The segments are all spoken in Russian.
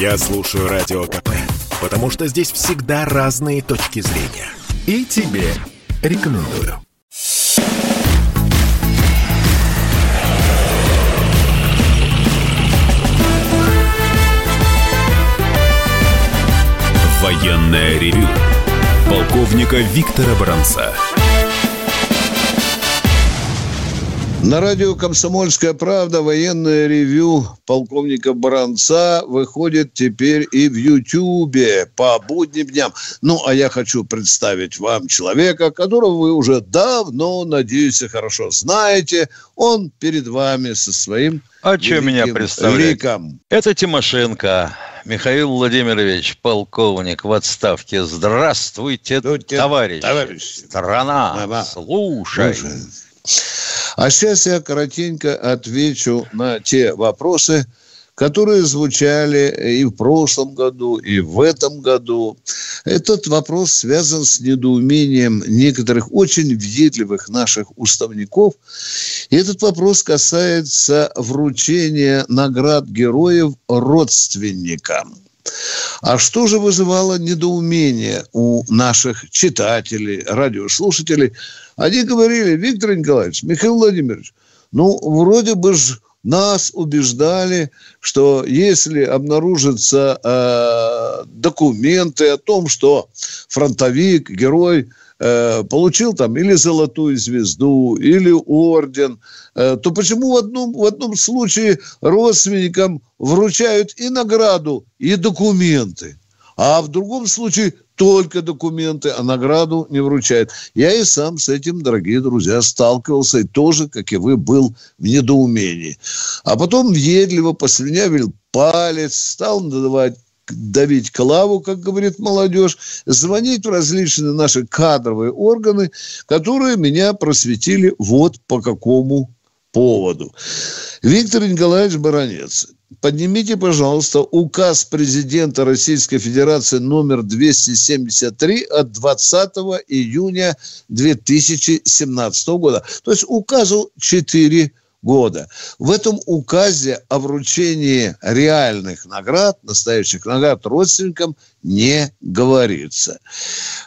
Я слушаю Радио КП, потому что здесь всегда разные точки зрения. И тебе рекомендую. Военное ревю полковника Виктора Баранца. На радио «Комсомольская правда» военное ревю полковника Баранца выходит теперь и в Ютьюбе по будним дням. Ну, а я хочу представить вам человека, которого вы уже давно, надеюсь, хорошо знаете. Он перед вами со своим А что меня представлять? ликом. Это Тимошенко. Михаил Владимирович, полковник в отставке. Здравствуйте, Здравствуйте, товарищ. товарищ. Страна, Ага. слушай. Слушай. А сейчас я коротенько отвечу на те вопросы, которые звучали и в прошлом году, и в этом году. Этот вопрос связан с недоумением некоторых очень въедливых наших уставников. И этот вопрос касается вручения наград героев родственникам. А что же вызывало недоумение у наших читателей, радиослушателей? Они говорили, Виктор Николаевич, Михаил Владимирович, ну, вроде бы ж нас убеждали, что если обнаружатся э, документы о том, что фронтовик, герой э, получил там или золотую звезду, или орден, э, то почему в одном, в одном случае родственникам вручают и награду, и документы, а в другом случае только документы, а награду не вручают. Я и сам с этим, дорогие друзья, сталкивался и тоже, как и вы, был в недоумении. А потом въедливо послюнявил палец, стал надавать давить клаву, как говорит молодежь, звонить в различные наши кадровые органы, которые меня просветили вот по какому поводу. Виктор Николаевич Баранец, поднимите, пожалуйста, указ президента Российской Федерации номер 273 от 20 июня 2017 года. То есть указу 4 года. В этом указе о вручении реальных наград, настоящих наград родственникам не говорится.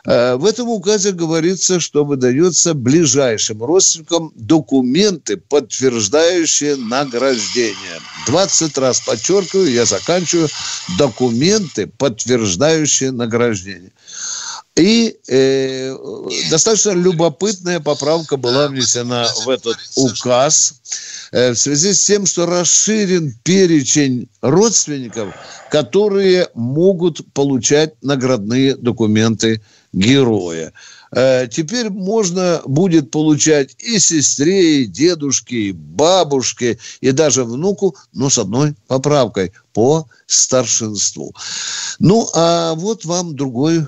Э, В этом указе говорится, что выдается ближайшим родственникам документы, подтверждающие награждение. 20 раз подчеркиваю, я заканчиваю, документы, подтверждающие награждение. И э, достаточно любопытная поправка была внесена в этот указ э, в связи с тем, что расширен перечень родственников, которые могут получать наградные документы героя. Э, Теперь можно будет получать и сестре, и дедушке, и бабушке, и даже внуку, но с одной поправкой по старшинству. Ну, а вот вам другой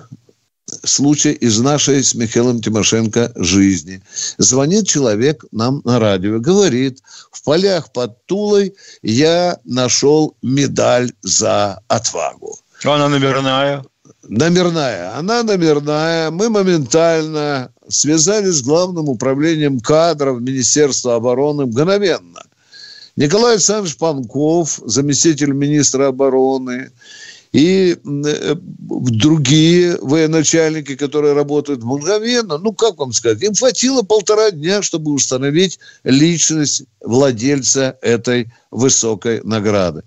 случай из нашей с Михаилом Тимошенко жизни. Звонит человек нам на радио, говорит, в полях под Тулой я нашел медаль за отвагу. Она номерная. Номерная. Она номерная. Мы моментально связались с главным управлением кадров Министерства обороны мгновенно. Николай Александрович Панков, заместитель министра обороны, и э, другие военачальники, которые работают мгновенно, ну, как вам сказать, им хватило полтора дня, чтобы установить личность владельца этой высокой награды.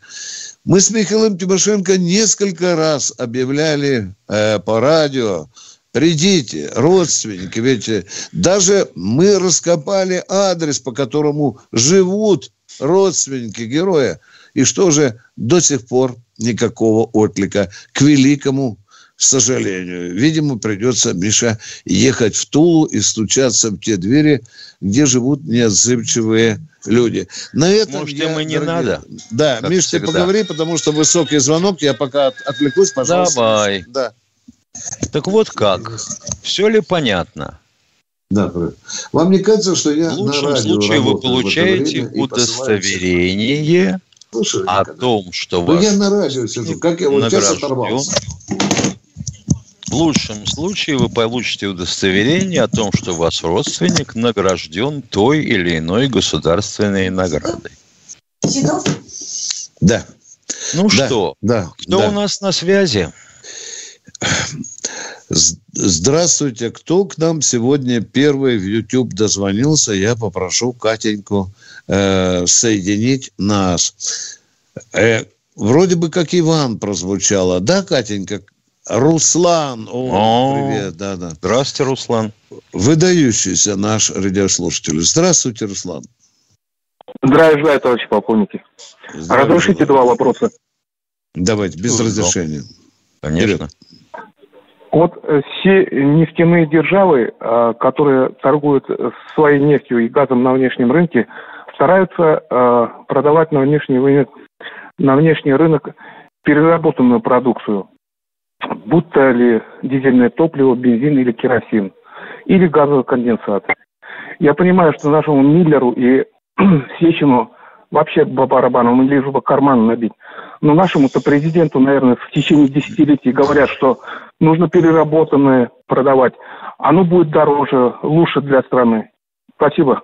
Мы с Михаилом Тимошенко несколько раз объявляли э, по радио, придите, родственники, ведь э, даже мы раскопали адрес, по которому живут родственники героя. И что же до сих пор никакого отлика к великому сожалению. Видимо, придется, Миша, ехать в Тулу и стучаться в те двери, где живут неотзывчивые люди. На этом Может, я, им и не дорогие- надо? Да, Как Миш, ты поговори, потому что высокий звонок. Я пока от- отвлекусь, пожалуйста. Давай. Да. Так вот как. Все ли понятно? Да. Вам не кажется, что я В на лучшем радио случае вы получаете удостоверение Слушай, о Николай, том, что Ну, вас я на радио сижу. Как я вот сейчас оторвался? В лучшем случае вы получите удостоверение о том, что ваш родственник награжден той или иной государственной наградой. Да. Ну да, что, да, кто да. у нас на связи? Здравствуйте. Кто к нам сегодня первый в YouTube дозвонился? Я попрошу Катеньку э, соединить нас. Э, вроде бы как Иван прозвучало. Да, Катенька? Руслан. О, О привет. Да, да. Здравствуйте, Руслан. Выдающийся наш радиослушатель. Здравствуйте, Руслан. Здравия желаю, товарищи полковники. Здравия Разрешите желаю. два вопроса. Давайте, без разрешения. Конечно. Вот э, все нефтяные державы, э, которые торгуют своей нефтью и газом на внешнем рынке, стараются э, продавать на внешний рынок, на внешний рынок переработанную продукцию, будто ли дизельное топливо, бензин или керосин, или газовый конденсат. Я понимаю, что нашему Миллеру и Сечину вообще по барабану, лишь бы карман набить. Но нашему-то президенту, наверное, в течение десятилетий говорят, что нужно переработанное продавать. Оно будет дороже, лучше для страны. Спасибо.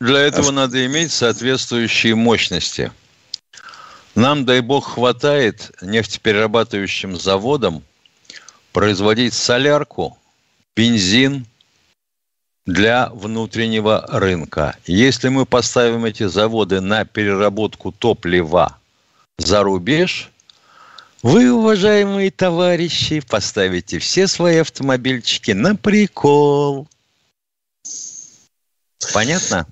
Для этого а... надо иметь соответствующие мощности. Нам, дай бог, хватает нефтеперерабатывающим заводам производить солярку, бензин, для внутреннего рынка. Если мы поставим эти заводы на переработку топлива за рубеж, вы, уважаемые товарищи, поставите все свои автомобильчики на прикол. Понятно?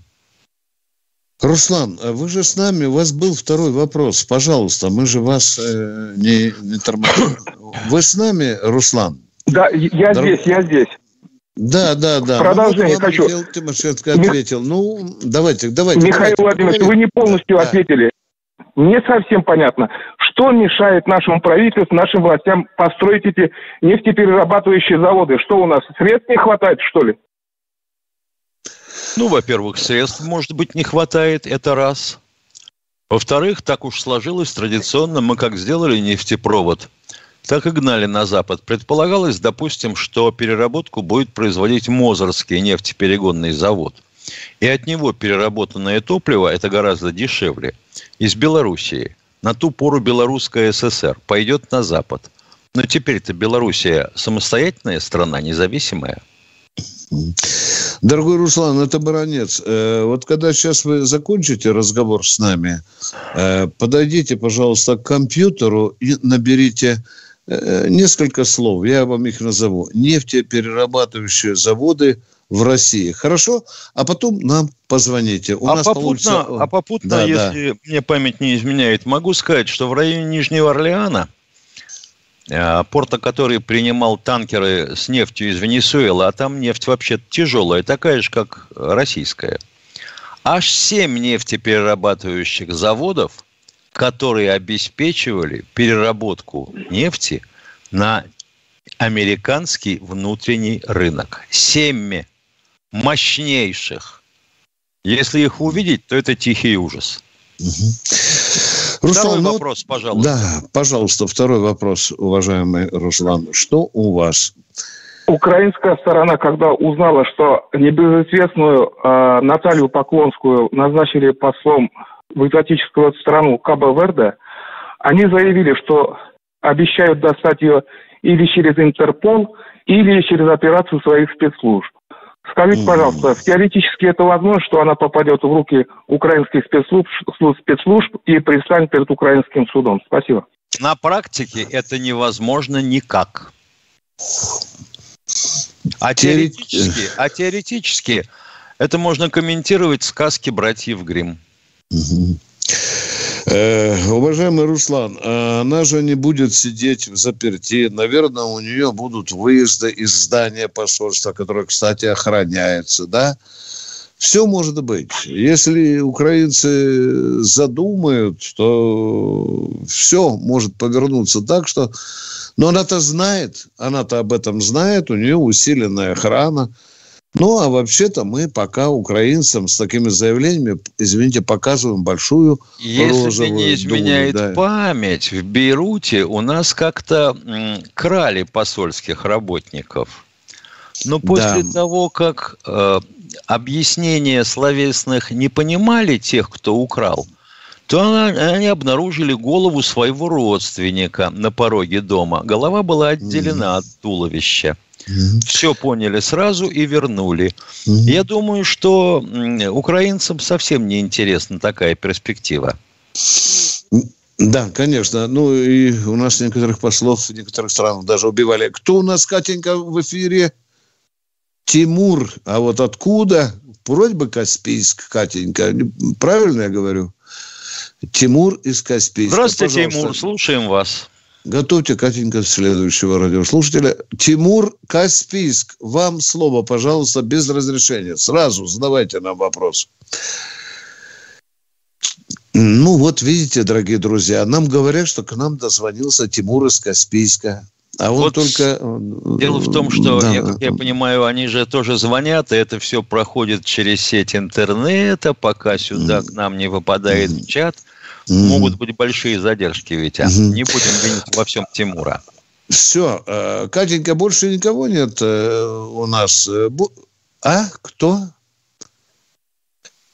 Руслан, а вы же с нами, у вас был второй вопрос. Пожалуйста, мы же вас э, не, не тормозим. Вы с нами, Руслан? Да, я Дор... здесь, я здесь. Да, да, да. Продолжение ну, хочу. Михаил Тимошенко ответил. Ну, давайте, давайте. Михаил давайте, Владимирович, вы не полностью да. ответили. Мне совсем понятно, что мешает нашему правительству, нашим властям построить эти нефтеперерабатывающие заводы. Что у нас, средств не хватает, что ли? Ну, во-первых, средств, может быть, не хватает, это раз. Во-вторых, так уж сложилось традиционно, мы как сделали нефтепровод – так и гнали на Запад. Предполагалось, допустим, что переработку будет производить Мозорский нефтеперегонный завод. И от него переработанное топливо, это гораздо дешевле, из Белоруссии. На ту пору Белорусская ССР пойдет на Запад. Но теперь-то Белоруссия самостоятельная страна, независимая. Дорогой Руслан, это баронец. Э, вот когда сейчас вы закончите разговор с нами, э, подойдите, пожалуйста, к компьютеру и наберите Э, несколько слов, я вам их назову. Нефтеперерабатывающие заводы в России. Хорошо? А потом нам позвоните. У а, нас попутно, получится... а попутно, да, если да. мне память не изменяет, могу сказать, что в районе Нижнего Орлеана, порта, который принимал танкеры с нефтью из Венесуэлы, а там нефть вообще тяжелая, такая же, как российская, аж семь нефтеперерабатывающих заводов – которые обеспечивали переработку нефти на американский внутренний рынок. Семь мощнейших. Если их увидеть, то это тихий ужас. Угу. Руслан, второй ну, вопрос, пожалуйста. Да, пожалуйста, второй вопрос, уважаемый Руслан. Что у вас? Украинская сторона, когда узнала, что небезызвестную э, Наталью Поклонскую назначили послом в экзотическую страну Кабо-Верде, они заявили, что обещают достать ее или через Интерпол, или через операцию своих спецслужб. Скажите, пожалуйста, теоретически это возможно, что она попадет в руки украинских спецслужб, спецслужб и предстанет перед украинским судом? Спасибо. На практике это невозможно никак. А теоретически, а теоретически это можно комментировать сказки братьев Гримм. Э, уважаемый Руслан, она же не будет сидеть в заперти. Наверное, у нее будут выезды из здания посольства, которое, кстати, охраняется, да? Все может быть. Если украинцы задумают, то все может повернуться так, что... Но она-то знает, она-то об этом знает, у нее усиленная охрана. Ну, а вообще-то мы пока украинцам с такими заявлениями, извините, показываем большую Если розовую не изменяет дулю, да. память, в Бейруте у нас как-то крали посольских работников. Но после да. того, как э, объяснения словесных не понимали тех, кто украл, то они обнаружили голову своего родственника на пороге дома. Голова была отделена mm-hmm. от туловища. Mm-hmm. Все поняли сразу и вернули. Mm-hmm. Я думаю, что украинцам совсем не интересна такая перспектива. Да, конечно. Ну, и у нас некоторых послов в некоторых странах даже убивали. Кто у нас, Катенька, в эфире? Тимур. А вот откуда? Вроде бы Каспийск, Катенька. Правильно я говорю? Тимур из Каспийска. Здравствуйте, Пожалуйста. Тимур, слушаем вас. Готовьте, Катенька, следующего радиослушателя. Тимур Каспийск, вам слово, пожалуйста, без разрешения. Сразу задавайте нам вопрос. Ну, вот видите, дорогие друзья, нам говорят, что к нам дозвонился Тимур из Каспийска. А он вот только... Дело в том, что, да. я, как я понимаю, они же тоже звонят, и это все проходит через сеть интернета, пока сюда к нам не попадает в чат. Могут быть большие задержки, ведь, а? Не будем винить во всем Тимура. Все, э, Катенька, больше никого нет э, у нас. Э, а? Кто?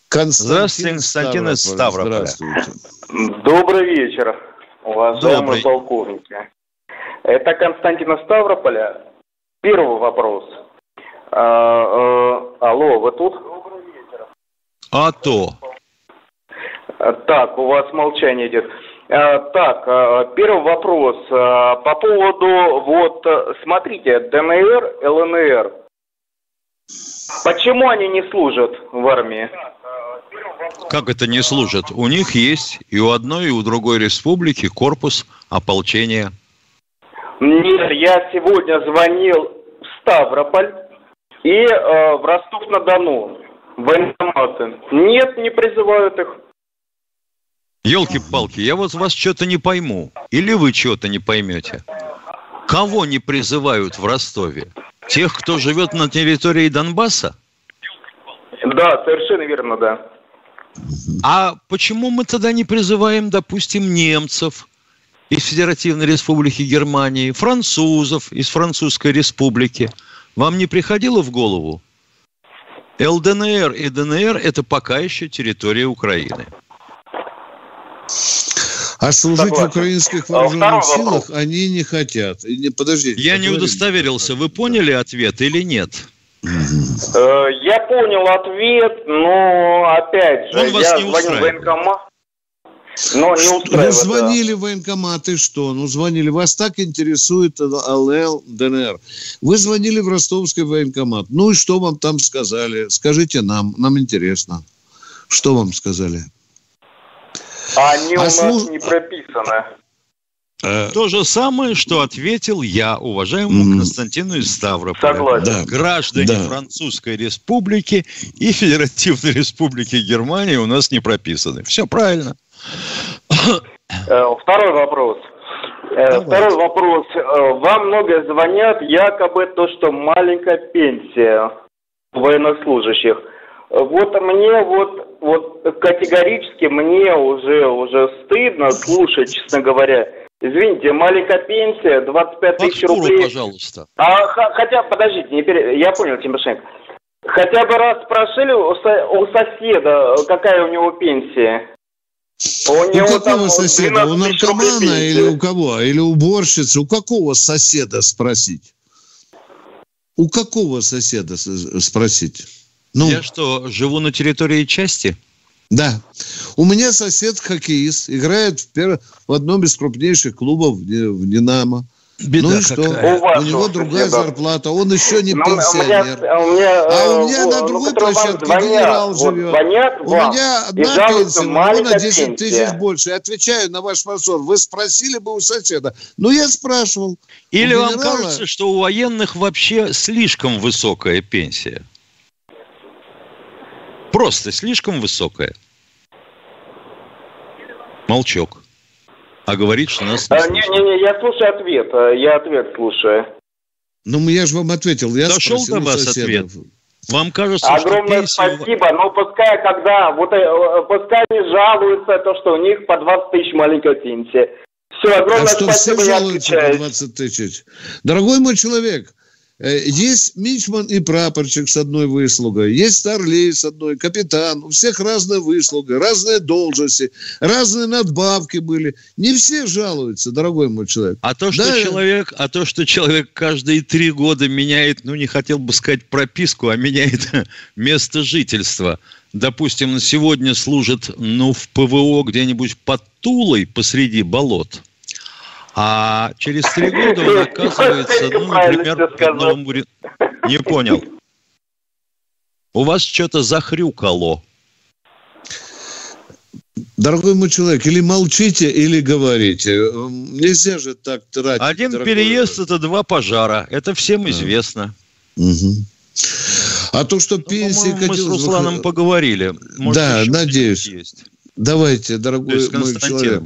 Константин Здравствуйте, Константин из Ставрополя. Здравствуйте. Добрый вечер, уважаемые Добрый. полковники. Это Константин Ставрополя. Первый вопрос. А, а, алло, вы тут? А то. Так, у вас молчание идет. А, так, а, первый вопрос. А, по поводу, вот, смотрите, ДНР, ЛНР. Почему они не служат в армии? Как это не служат? У них есть и у одной, и у другой республики корпус ополчения. Нет, я сегодня звонил в Ставрополь и э, в Ростов-на-Дону. Военкоматы. Нет, не призывают их. Елки-палки, я вот вас что-то не пойму. Или вы что-то не поймете. Кого не призывают в Ростове? Тех, кто живет на территории Донбасса? Да, совершенно верно, да. А почему мы тогда не призываем, допустим, немцев, из Федеративной Республики Германии, французов из Французской Республики. Вам не приходило в голову? ЛДНР и ДНР – это пока еще территория Украины. А служить Согласен. в украинских а вооруженных силах они не хотят. Не, подождите. Я не удостоверился. Вы поняли ответ или нет? Э, я понял ответ, но опять же, Он я звоню в военкомат. Но не устраивает. Вы звонили в военкомат, и что? Ну, звонили. Вас так интересует ЛЛ, ДНР. Вы звонили в ростовский военкомат. Ну, и что вам там сказали? Скажите нам, нам интересно. Что вам сказали? А они а у нас служ... не прописаны. Э, То же самое, что ответил я, уважаемому. Константину из Ставрополя. Согласен. Да. Граждане да. Французской Республики и Федеративной Республики Германии у нас не прописаны. Все правильно. Э, второй вопрос. Э, Давайте. Второй вопрос. Вам много звонят, якобы то, что маленькая пенсия военнослужащих. Вот мне вот, вот категорически мне уже, уже стыдно слушать, честно говоря. Извините, маленькая пенсия, 25 тысяч рублей. пожалуйста. А, хотя, подождите, не пере... я понял, Тимошенко. Хотя бы раз спрашивали у, со... у соседа, какая у него пенсия? У, у какого соседа? У наркомана или у кого? Или уборщицы? У какого соседа спросить? У какого соседа спросить? Ну, Я что, живу на территории части? Да. У меня сосед хоккеист, играет в, перв... в одном из крупнейших клубов в «Динамо». Беда ну и что? У, у него другая беда. зарплата, он еще не Но ну, пенсионер. У меня, у меня, а у меня э, на другой площадке звонят, генерал вот, живет. Звонят у вам, меня одна пенсия, у него на 10 тысяч больше. Я отвечаю на ваш вопрос. Вы спросили бы у соседа. Ну, я спрашивал. Или вам генерала... кажется, что у военных вообще слишком высокая пенсия? Просто слишком высокая. Молчок а говорит, что нас не Не-не-не, я слушаю ответ, э, я ответ слушаю. Ну, я же вам ответил. Я Дошел до вас соседов. ответ? Вам кажется, Огромное что пенсию... спасибо, но пускай, когда, вот, э, э, пускай не жалуются, то, что у них по 20 тысяч маленькая пенсия. Все, огромное а что, спасибо, все жалуются по 20 тысяч? Дорогой мой человек, есть мичман и прапорщик с одной выслугой, есть старлей с одной, капитан. У всех разная выслуга, разные должности, разные надбавки были. Не все жалуются, дорогой мой человек. А то, что да, человек, а то, что человек каждые три года меняет, ну, не хотел бы сказать прописку, а меняет место жительства. Допустим, сегодня служит, ну, в ПВО где-нибудь под Тулой посреди болот – а через три года он оказывается, ну, например, в Новом Не понял. У вас что-то захрюкало. Дорогой мой человек, или молчите, или говорите. Нельзя же так тратить. Один дорогой... переезд – это два пожара. Это всем а. известно. Угу. А то, что ну, пенсии... Мы с Русланом поговорили. Может, да, надеюсь. Есть. Давайте, дорогой мой человек.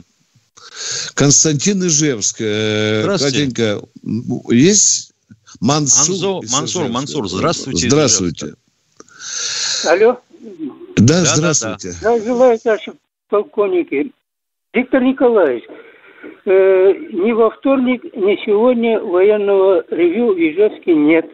Константин Ижевск. Э, Катенька, есть Мансур? Анзо, Мансур, Мансур, здравствуйте. Здравствуйте. Алло. Да, да здравствуйте. Да, да. желаю, наши полковники. Виктор Николаевич, э, ни во вторник, ни сегодня военного ревю в Ижевске нет.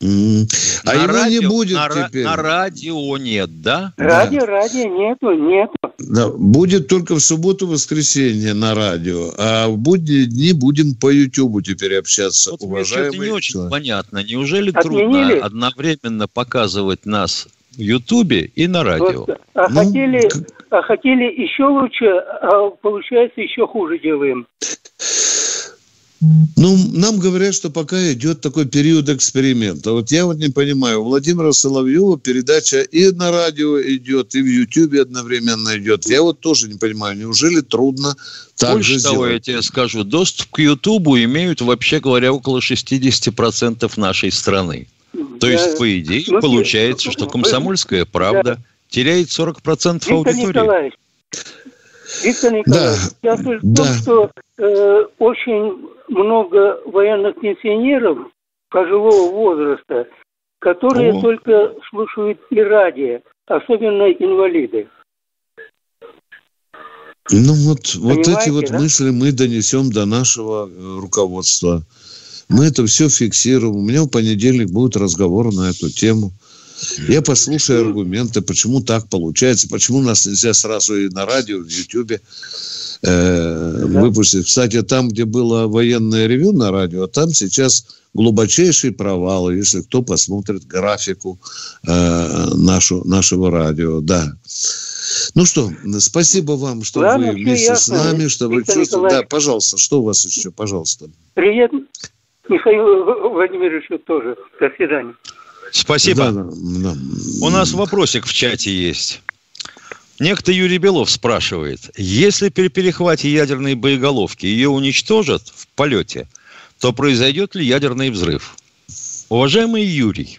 Mm. А на его радио, не будет на, теперь. На радио нет, да? Радио, да. радио нету, нету. Да, будет только в субботу-воскресенье на радио, а в будние дни будем по Ютубу теперь общаться, вот уважаемые. Мне не очень человек. понятно. Неужели Отменили? трудно одновременно показывать нас в Ютубе и на радио? Вот, а, ну, хотели, а хотели еще лучше, а получается еще хуже делаем. Ну, нам говорят, что пока идет такой период эксперимента. Вот я вот не понимаю, у Владимира Соловьева передача и на радио идет, и в Ютьюбе одновременно идет. Я вот тоже не понимаю, неужели трудно так Больше же того, сделать? я тебе скажу, доступ к Ютубу имеют, вообще говоря, около 60% нашей страны. То есть, по идее, получается, что комсомольская правда да. теряет 40% аудитории. Николаевич, Виктор Николаевич, да. я слышу, да. что э, очень много военных пенсионеров пожилого возраста, которые О. только слушают и радио, особенно инвалиды. Ну вот, вот эти вот да? мысли мы донесем до нашего э, руководства. Мы это все фиксируем. У меня в понедельник будет разговор на эту тему. Я послушаю аргументы, почему так получается, почему нас нельзя сразу и на радио, в Ютьюбе э, да. выпустить. Кстати, там, где было военное ревю на радио, там сейчас глубочайший провал, если кто посмотрит графику э, нашу, нашего радио. Да. Ну что, спасибо вам, что Ладно, вы вместе ясно. с нами, что Виктор вы чувствуете. Да, пожалуйста, что у вас еще, пожалуйста. Привет, Михаил Владимирович тоже. До свидания. Спасибо. Да, да, да. У нас вопросик в чате есть. Некто Юрий Белов спрашивает, если при перехвате ядерной боеголовки ее уничтожат в полете, то произойдет ли ядерный взрыв? Уважаемый Юрий,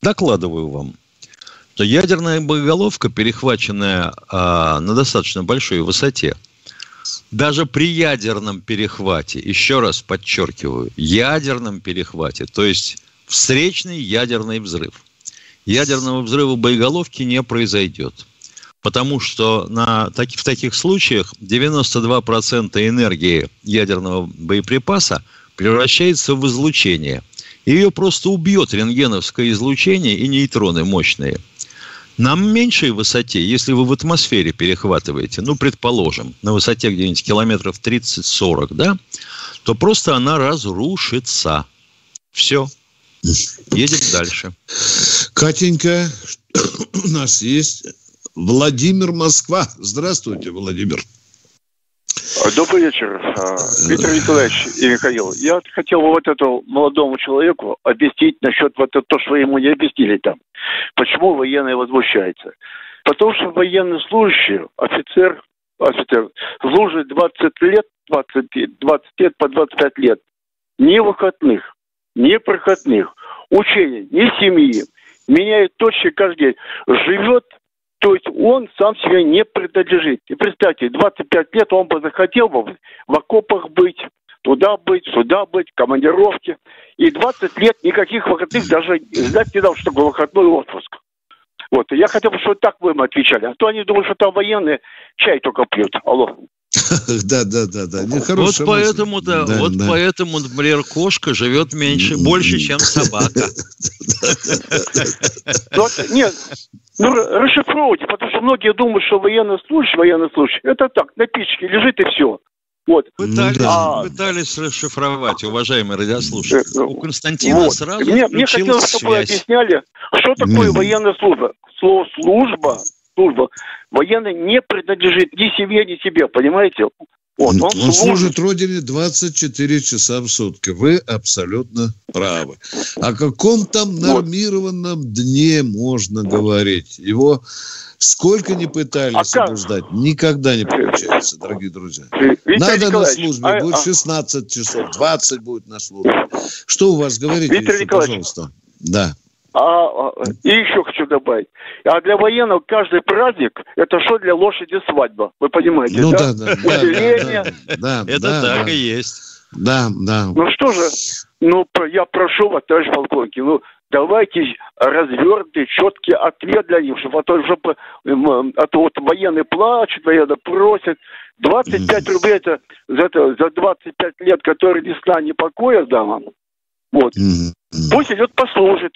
докладываю вам, что ядерная боеголовка, перехваченная а, на достаточно большой высоте, даже при ядерном перехвате, еще раз подчеркиваю, ядерном перехвате, то есть встречный ядерный взрыв. Ядерного взрыва боеголовки не произойдет. Потому что на, таки, в таких случаях 92% энергии ядерного боеприпаса превращается в излучение. Ее просто убьет рентгеновское излучение и нейтроны мощные. На меньшей высоте, если вы в атмосфере перехватываете, ну, предположим, на высоте где-нибудь километров 30-40, да, то просто она разрушится. Все. Едем дальше. Катенька, у нас есть Владимир Москва. Здравствуйте, Владимир. Добрый вечер, а, Виктор Николаевич и Михаил. Я хотел вот этому молодому человеку объяснить насчет вот то, что ему не объяснили там. Почему военные возмущаются. Потому что военнослужащий, офицер, офицер, служит 20 лет, 20, 20 лет по 25 лет. Ни выходных, ни проходных, учений, ни семьи. Меняет точки каждый день. Живет то есть он сам себе не принадлежит. И представьте, 25 лет он бы захотел бы в окопах быть, туда быть, сюда быть, командировки. И 20 лет никаких выходных даже знать не дал, что такое выходной отпуск. Вот, я хотел бы, чтобы так вы им отвечали. А то они думают, что там военные чай только пьют. Алло. Да, да, да, да. Вот поэтому-то, вот поэтому, например, кошка живет меньше, больше, чем собака. Нет, ну, расшифровывайте, потому что многие думают, что военный случай, военный случай, это так, на печке лежит и все. Вот. Пытались, ну, да. пытались расшифровать, уважаемые радиослушатели. Э, У Константина вот. сразу мне, мне хотелось, чтобы вы объясняли, что такое военная служба. Слово «служба», служба, военный не принадлежит ни себе, ни себе, понимаете? Вот, он, он служит. служит Родине 24 часа в сутки. Вы абсолютно правы. О каком там нормированном вот. дне можно говорить? Его сколько не пытались а обуздать, никогда не получается, дорогие друзья. Виктор Надо на службе, а, будет 16 а... часов, 20 будет на службе. Что у вас говорите Виктор еще, пожалуйста? Да. А, а, и еще хочу добавить. А для военного каждый праздник это что для лошади свадьба. Вы понимаете, ну, да? Да, да, да, да, да, Это да, так да. и есть. Да, да. Ну что же, ну я прошу вас, товарищ полковник, ну давайте развернутый, четкий ответ для них, чтобы, а то, чтобы, а то вот военные плачут, военные просят. 25 рублей это за, это за 25 лет, которые ни сна, ни покоя дам. Вот. Пусть идет послужит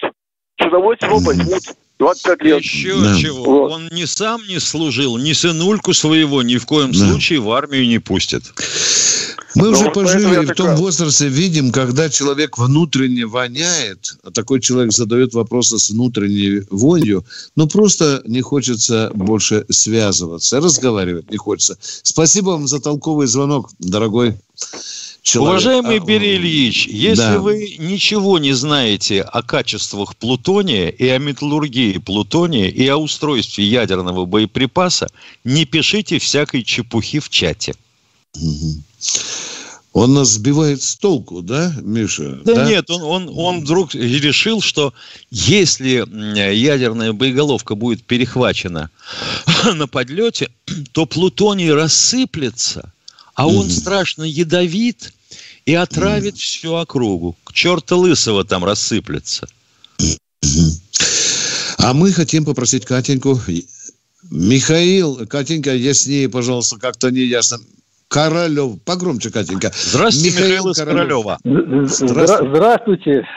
с удовольствием его возьмут. 25 лет. Еще да. чего. Вот. Он ни сам не служил, ни сынульку своего ни в коем да. случае в армию не пустит. Мы Но уже пожили в том возрасте, видим, когда человек внутренне воняет, а такой человек задает вопросы с внутренней вонью, но просто не хочется больше связываться, разговаривать не хочется. Спасибо вам за толковый звонок, дорогой человек. Уважаемый а, Бери Ильич, если да. вы ничего не знаете о качествах плутония и о металлургии плутония и о устройстве ядерного боеприпаса, не пишите всякой чепухи в чате. Он нас сбивает с толку, да, Миша? Да, да? нет, он, он, он вдруг решил, что если ядерная боеголовка будет перехвачена на подлете, то плутоний рассыплется, а он страшно ядовит, и отравит mm. всю округу. К черта лысого там рассыплется. А мы хотим попросить Катеньку. Михаил, Катенька, яснее, пожалуйста, как-то не ясно. Королев. Погромче, Катенька. Здравствуйте, Михаил, Михаил из Королева. Здравствуйте. Здравствуйте,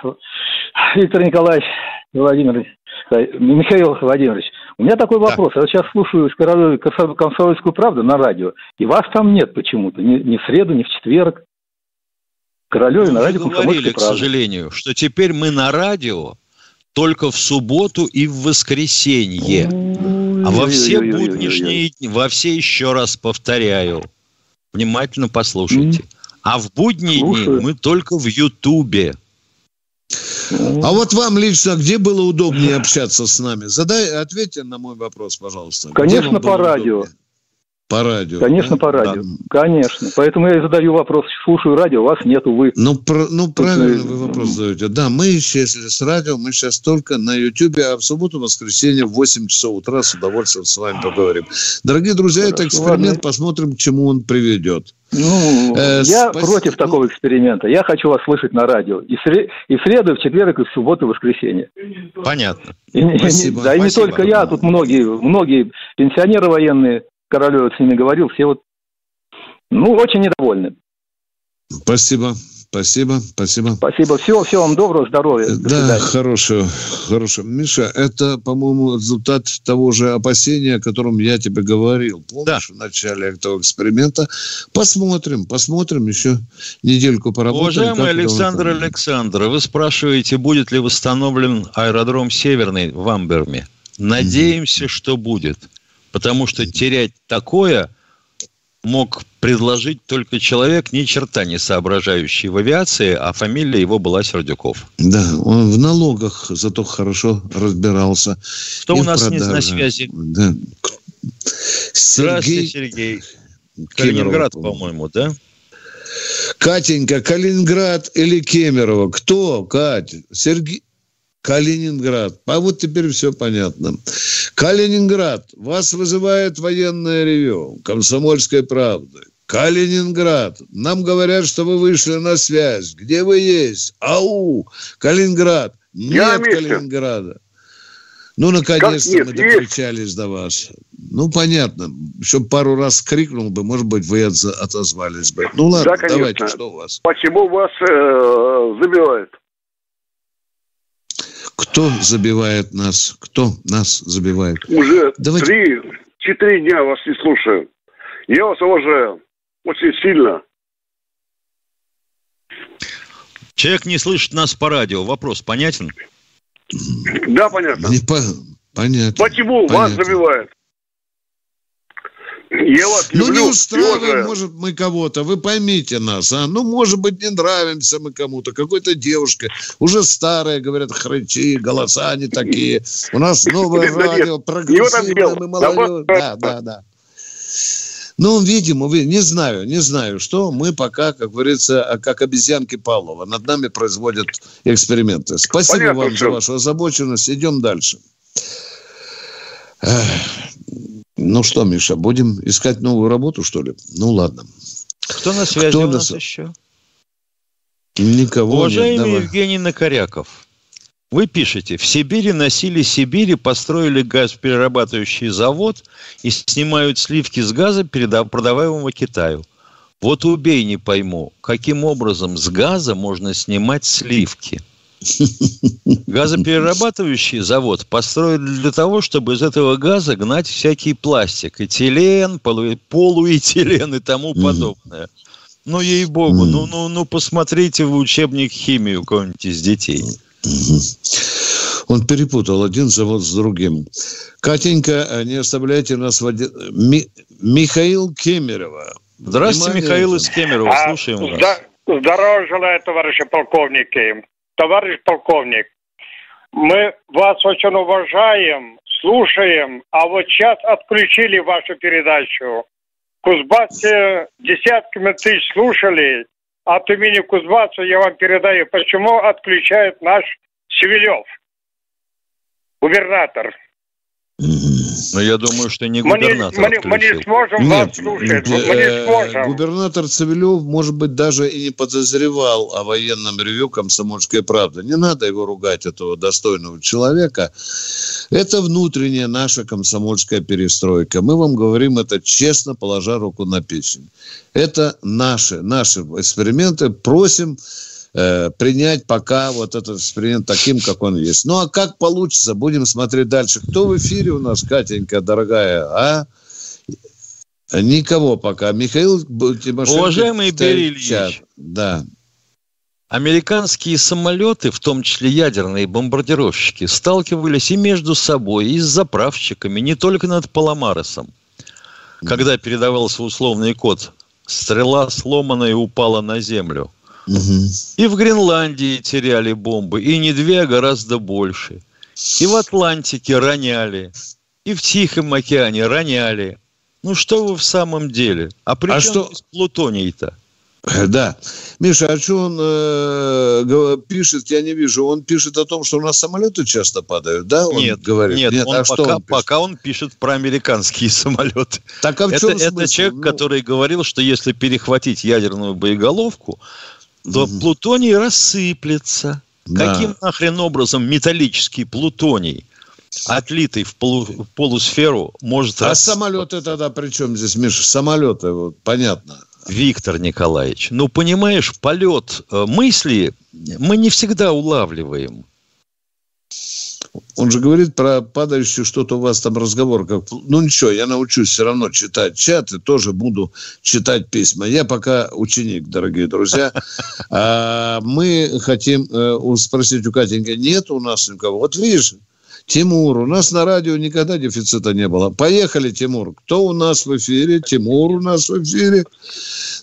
Виктор Николаевич Владимирович. Михаил Владимирович, у меня такой вопрос. Да. Я сейчас слушаю «Комсомольскую правду» на радио, и вас там нет почему-то. Ни, ни в среду, ни в четверг. Королеве на радио говорили, к сожалению, что теперь мы на радио только в субботу и в воскресенье. А во все буднишние дни, во все еще раз повторяю, внимательно послушайте. А в будние дни мы только в Ютубе. А вот вам лично где было удобнее общаться с нами? Задай, ответьте на мой вопрос, пожалуйста. Конечно, по радио. Удобнее? По радио. Конечно, да? по радио. Да. Конечно. Поэтому я и задаю вопрос. Слушаю радио, вас нет, увы. Ну, про, ну правильно вы вопрос задаете. Да, мы исчезли с радио, мы сейчас только на Ютьюбе, а в субботу, воскресенье в 8 часов утра с удовольствием с вами поговорим. Дорогие друзья, Хорошо, это эксперимент, ладно. посмотрим, к чему он приведет. Ну, э, я спасибо. против такого эксперимента. Я хочу вас слышать на радио. И, сре- и в среду, и в четверг, и в субботу, и в воскресенье. Понятно. И, спасибо. Да, и не только я, тут многие, многие пенсионеры военные, Королев с ними говорил, все вот, ну, очень недовольны. Спасибо. Спасибо, спасибо. Спасибо. Всего, всего вам доброго, здоровья. До да, хорошего, хорошего. Миша, это, по-моему, результат того же опасения, о котором я тебе говорил. Помнишь, да. в начале этого эксперимента? Посмотрим, посмотрим еще недельку поработаем. Уважаемый Александр Александр, вы спрашиваете, будет ли восстановлен аэродром Северный в Амберме. Надеемся, mm-hmm. что будет. Потому что терять такое мог предложить только человек, ни черта не соображающий в авиации, а фамилия его была Сердюков. Да, он в налогах зато хорошо разбирался. Кто у нас не на связи? Да. Здравствуйте, Сергей. Калининград, по-моему, да? Катенька, Калининград или Кемерово? Кто, Катя? Сергей... Калининград. А вот теперь все понятно. Калининград. Вас вызывает военное ревю. Комсомольской правды. Калининград. Нам говорят, что вы вышли на связь. Где вы есть? Ау! Калининград. Нет Калининграда. Ну, наконец-то мы докричались до вас. Ну, понятно. Еще пару раз крикнул бы, может быть, вы отозвались бы. Ну, ладно, да, давайте, что у вас? Почему вас э, забивают? Кто забивает нас? Кто нас забивает? Уже Давайте... три, четыре дня вас не слушаю. Я вас уважаю очень сильно. Человек не слышит нас по радио. Вопрос понятен? Да, понятно. Не по... Понятно. Почему понятно. вас забивают? Я вас люблю, ну, не устраиваем, может, мы кого-то. Вы поймите нас, а? Ну, может быть, не нравимся мы кому-то. Какой-то девушка, уже старая, говорят, хрычи, голоса не такие. У нас новое радио, прогрессивное, мы молодежь. Да, да, да. Ну, видимо, не знаю, не знаю, что мы пока, как говорится, а, как обезьянки Павлова, над нами производят эксперименты. Спасибо Понятно, вам все. за вашу озабоченность. Идем дальше. Ну что, Миша, будем искать новую работу, что ли? Ну ладно. Кто на связи Кто у нас, нас еще? Никого Уважаемый нет, Евгений Накоряков, вы пишете, в Сибири носили Сибири, построили газоперерабатывающий завод и снимают сливки с газа, продаваемого Китаю. Вот убей, не пойму, каким образом с газа можно снимать сливки – Газоперерабатывающий завод построили для того, чтобы из этого газа гнать всякий пластик. Этилен, полу, полуэтилен и тому подобное. Ну, ей-богу, ну, ну, ну, посмотрите в учебник химию кого-нибудь из детей. Он перепутал один завод с другим. Катенька, не оставляйте нас в один... Ми... Михаил Кемерово. Здравствуйте, Внимание. Михаил из Кемерово. А, Слушаем вас. Здорово желаю, товарищи полковники товарищ полковник, мы вас очень уважаем, слушаем, а вот сейчас отключили вашу передачу. Кузбассе десятками тысяч слушали, от имени Кузбасса я вам передаю, почему отключает наш Севелев, губернатор. Но я думаю, что не губернатор мы, не, мы, не сможем Нет, вас слушать. Мы не э, сможем. Губернатор Цивилев, может быть, даже и не подозревал о военном ревю «Комсомольской правды». Не надо его ругать, этого достойного человека. Это внутренняя наша комсомольская перестройка. Мы вам говорим это честно, положа руку на печень. Это наши, наши эксперименты. Просим э, принять пока вот этот эксперимент таким, как он есть. Ну, а как получится, будем смотреть дальше. Кто в эфире у нас, Катенька, дорогая, а? Никого пока. Михаил Тимошенко. Уважаемый Берий Ильич. Да. Американские самолеты, в том числе ядерные бомбардировщики, сталкивались и между собой, и с заправщиками, не только над Паламаресом. Когда передавался условный код, стрела сломана и упала на землю – Угу. И в Гренландии теряли бомбы, и не две, а гораздо больше. И в Атлантике роняли, и в Тихом океане роняли. Ну что вы в самом деле? А при а чем что... плутоний-то? Да. Миша, а что он э, пишет, я не вижу. Он пишет о том, что у нас самолеты часто падают, да? Он нет, говорит. нет, нет он а пока, что он пока он пишет про американские самолеты. Так а в чем это, смысл? это человек, ну... который говорил, что если перехватить ядерную боеголовку, то mm плутоний рассыплется. Да. Каким нахрен образом металлический плутоний, отлитый в, полу, полусферу, может... А рас... самолеты тогда при чем здесь, Миша? Самолеты, вот, понятно. Виктор Николаевич, ну, понимаешь, полет э, мысли мы не всегда улавливаем. Он же говорит про падающую что-то у вас там разговор. Как... Ну ничего, я научусь все равно читать чат и тоже буду читать письма. Я пока ученик, дорогие друзья. А мы хотим э, спросить у Катеньки, нет у нас никого? Вот видишь, Тимур, у нас на радио никогда дефицита не было. Поехали, Тимур. Кто у нас в эфире? Тимур у нас в эфире.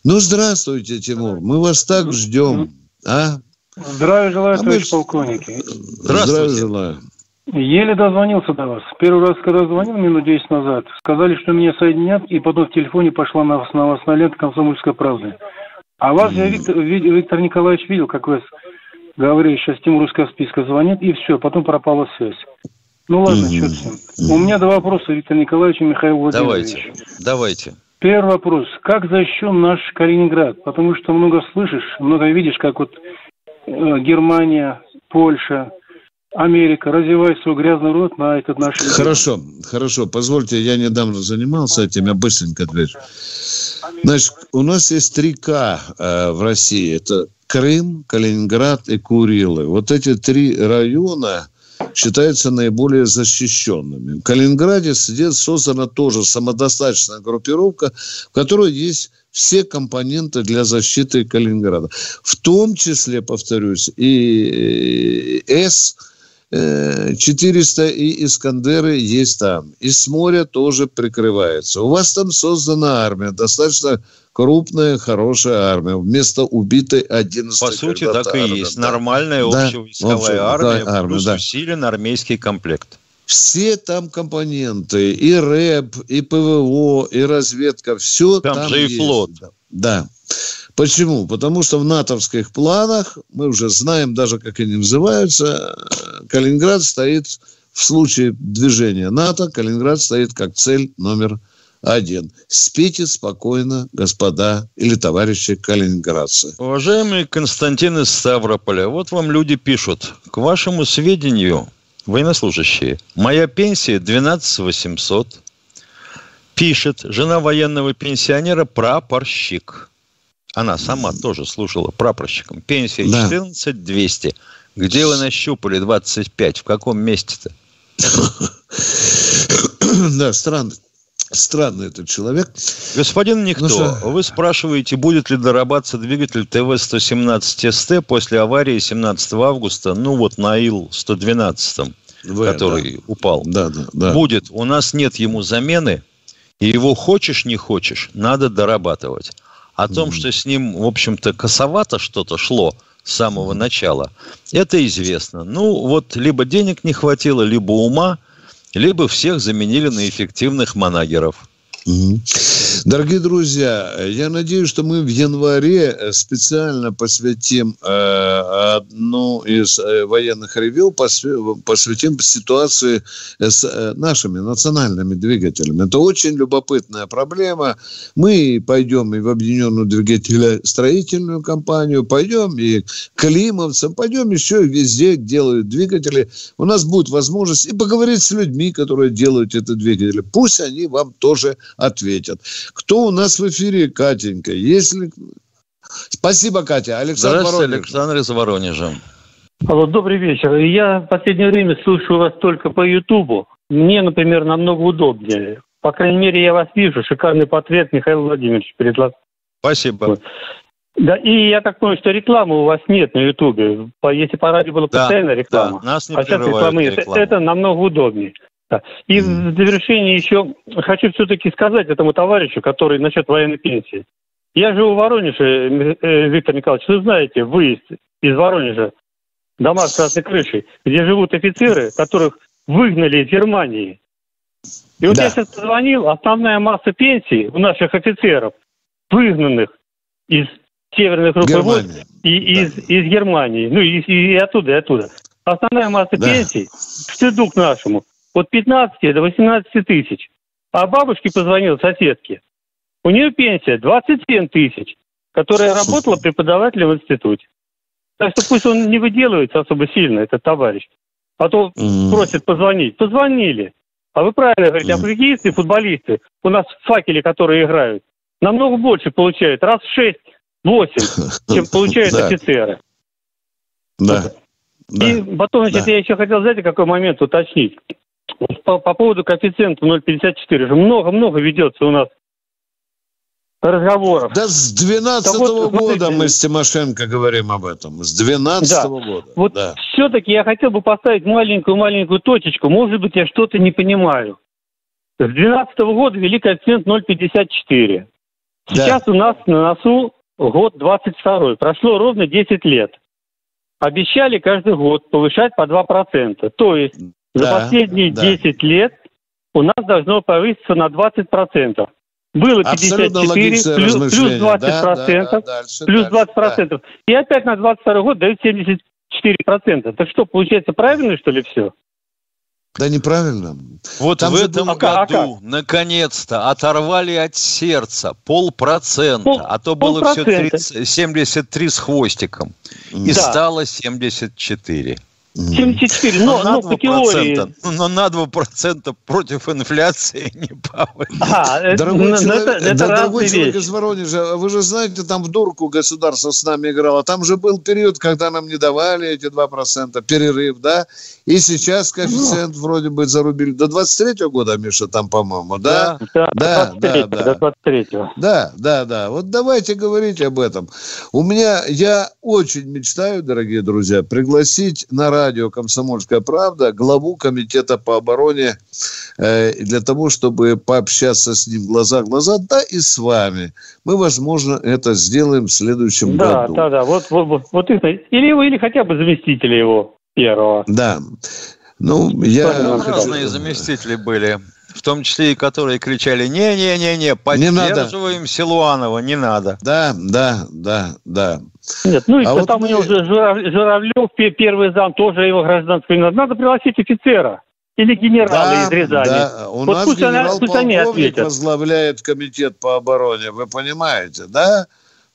Ну, здравствуйте, Тимур. Мы вас так ждем. А? Здравия желаю, а товарищ мы... полковники. Здравствуйте. Здравия желаю. Еле дозвонился до вас. Первый раз, когда звонил минут 10 назад, сказали, что меня соединят, и потом в телефоне пошла на новостная лента «Комсомольская правда». А вас я, Виктор, Виктор Николаевич, видел, как вы говорили, сейчас Тимурская списка звонит, и все, потом пропала связь. Ну ладно, mm-hmm. что У меня два вопроса, Виктор Николаевич и Михаил Владимирович. Давайте, давайте. Первый вопрос. Как защищен наш Калининград? Потому что много слышишь, много видишь, как вот э, Германия, Польша, Америка, развивай свой грязный рот на этот наш... Хорошо, хорошо. Позвольте, я недавно занимался этим, я быстренько отвечу. Значит, у нас есть три К э, в России. Это Крым, Калининград и Курилы. Вот эти три района считаются наиболее защищенными. В Калининграде создана тоже самодостаточная группировка, в которой есть все компоненты для защиты Калининграда. В том числе, повторюсь, и С, 400 и Искандеры есть там. И с моря тоже прикрывается. У вас там создана армия, достаточно крупная, хорошая армия. Вместо убитой 11 По сути, так и есть. Да. Нормальная да, общевойсковая армия, да, армия, плюс да. усилен армейский комплект. Все там компоненты, и РЭП, и ПВО, и разведка, все там, там же есть. и флот. Да. Почему? Потому что в натовских планах, мы уже знаем даже, как они называются, Калининград стоит в случае движения НАТО, Калининград стоит как цель номер один. Спите спокойно, господа или товарищи калининградцы. Уважаемый Константин из Ставрополя, вот вам люди пишут. К вашему сведению, военнослужащие, моя пенсия 12 800. Пишет жена военного пенсионера прапорщик. Она сама тоже служила прапорщиком. Пенсия да. 14 200. Где вы нащупали 25? В каком месте-то? Да, странно. Странный этот человек. Господин Никто, ну, что... вы спрашиваете, будет ли дорабатываться двигатель ТВ-117СТ после аварии 17 августа, ну вот на Ил-112, который да. упал. Да, да, да. Будет. У нас нет ему замены, и его хочешь, не хочешь, надо дорабатывать. О том, что с ним, в общем-то, косовато что-то шло с самого начала, это известно. Ну, вот либо денег не хватило, либо ума, либо всех заменили на эффективных манагеров. Дорогие друзья, я надеюсь, что мы в январе э, специально посвятим э, одну из э, военных ревью, посвятим ситуации с нашими национальными двигателями. Это очень любопытная проблема. Мы пойдем и в Объединенную двигателестроительную компанию, пойдем и к климовцам, пойдем еще и везде делают двигатели. У нас будет возможность и поговорить с людьми, которые делают эти двигатели. Пусть они вам тоже ответят. Кто у нас в эфире, Катенька? Если... Спасибо, Катя. Александр Здравствуйте, Воронеж. Александр из Воронежа. Алло, добрый вечер. Я в последнее время слушаю вас только по Ютубу. Мне, например, намного удобнее. По крайней мере, я вас вижу. Шикарный портрет Михаил Владимирович перед вас. Спасибо. Вот. Да, и я так понял, что рекламы у вас нет на Ютубе. Если по радио была постоянная да, реклама, да, нас не а сейчас рекламы нет. Это, это намного удобнее. Да. И в завершение еще хочу все-таки сказать этому товарищу, который насчет военной пенсии. Я живу в Воронеже, э, Виктор Николаевич, вы знаете, выезд из Воронежа, дома с красной крышей, где живут офицеры, которых выгнали из Германии. И вот да. я сейчас позвонил, основная масса пенсий у наших офицеров, выгнанных из северных руководств и да. из, из Германии, ну и, и оттуда, и оттуда. Основная масса да. пенсий, к стыду к нашему, от 15 до 18 тысяч. А бабушке позвонил соседке. У нее пенсия 27 тысяч, которая работала преподавателем в институте. Так что пусть он не выделывается особо сильно, этот товарищ. А то просит позвонить. Позвонили. А вы правильно говорите, а хоккеисты, футболисты, у нас факели, которые играют, намного больше получают, раз в 6-8, чем получают офицеры. Да. И потом, значит, я еще хотел, знаете, какой момент уточнить. По, по поводу коэффициента 0,54 же много-много ведется у нас разговоров. Да с 12 -го вот, года мы с Тимошенко говорим об этом. С 12 да. -го года. Вот да. все-таки я хотел бы поставить маленькую-маленькую точечку. Может быть, я что-то не понимаю. С 12 -го года ввели коэффициент 0,54. Сейчас да. у нас на носу год 22 Прошло ровно 10 лет. Обещали каждый год повышать по 2%. То есть за да, последние да. 10 лет у нас должно повыситься на 20%. Было 54, плюс, плюс 20%, да, да, да, дальше, плюс 20%. Дальше, да. И опять на 22 год дают 74%. Так что, получается, правильно, что ли, все? Да неправильно. Вот Там в этом был... А году, а наконец-то, оторвали от сердца полпроцента, Пол, а то было все 30, 73 с хвостиком. И да. стало 74. 74, но, но, по теории. Но на 2% против инфляции не павает. А, дорогой это, человек, это, это дорогой человек из Воронежа, вы же знаете, там в дурку государство с нами играло. Там же был период, когда нам не давали эти 2%, перерыв, да? И сейчас коэффициент ну. вроде бы зарубили. До 23 года, Миша, там, по-моему, да? Да, да, да. да, до 23 Да, да, да. Вот давайте говорить об этом. У меня, я очень мечтаю, дорогие друзья, пригласить на радио «Комсомольская правда» главу комитета по обороне э, для того, чтобы пообщаться с ним глаза в глаза, да и с вами. Мы, возможно, это сделаем в следующем да, году. Да, да, да. Вот, вот, вот, вот или его, или хотя бы заместителя его первого. Да. Ну, я... Разные заместители были в том числе и которые кричали «не-не-не-не, поддерживаем не Силуанова, не надо». Да, да, да, да. Нет, ну и а вот там мы... у него Журавлев, первый зам, тоже его гражданский. Надо пригласить офицера или генерала да, из Рязани. Да. У вот нас генерал-полковник возглавляет комитет по обороне, вы понимаете, да?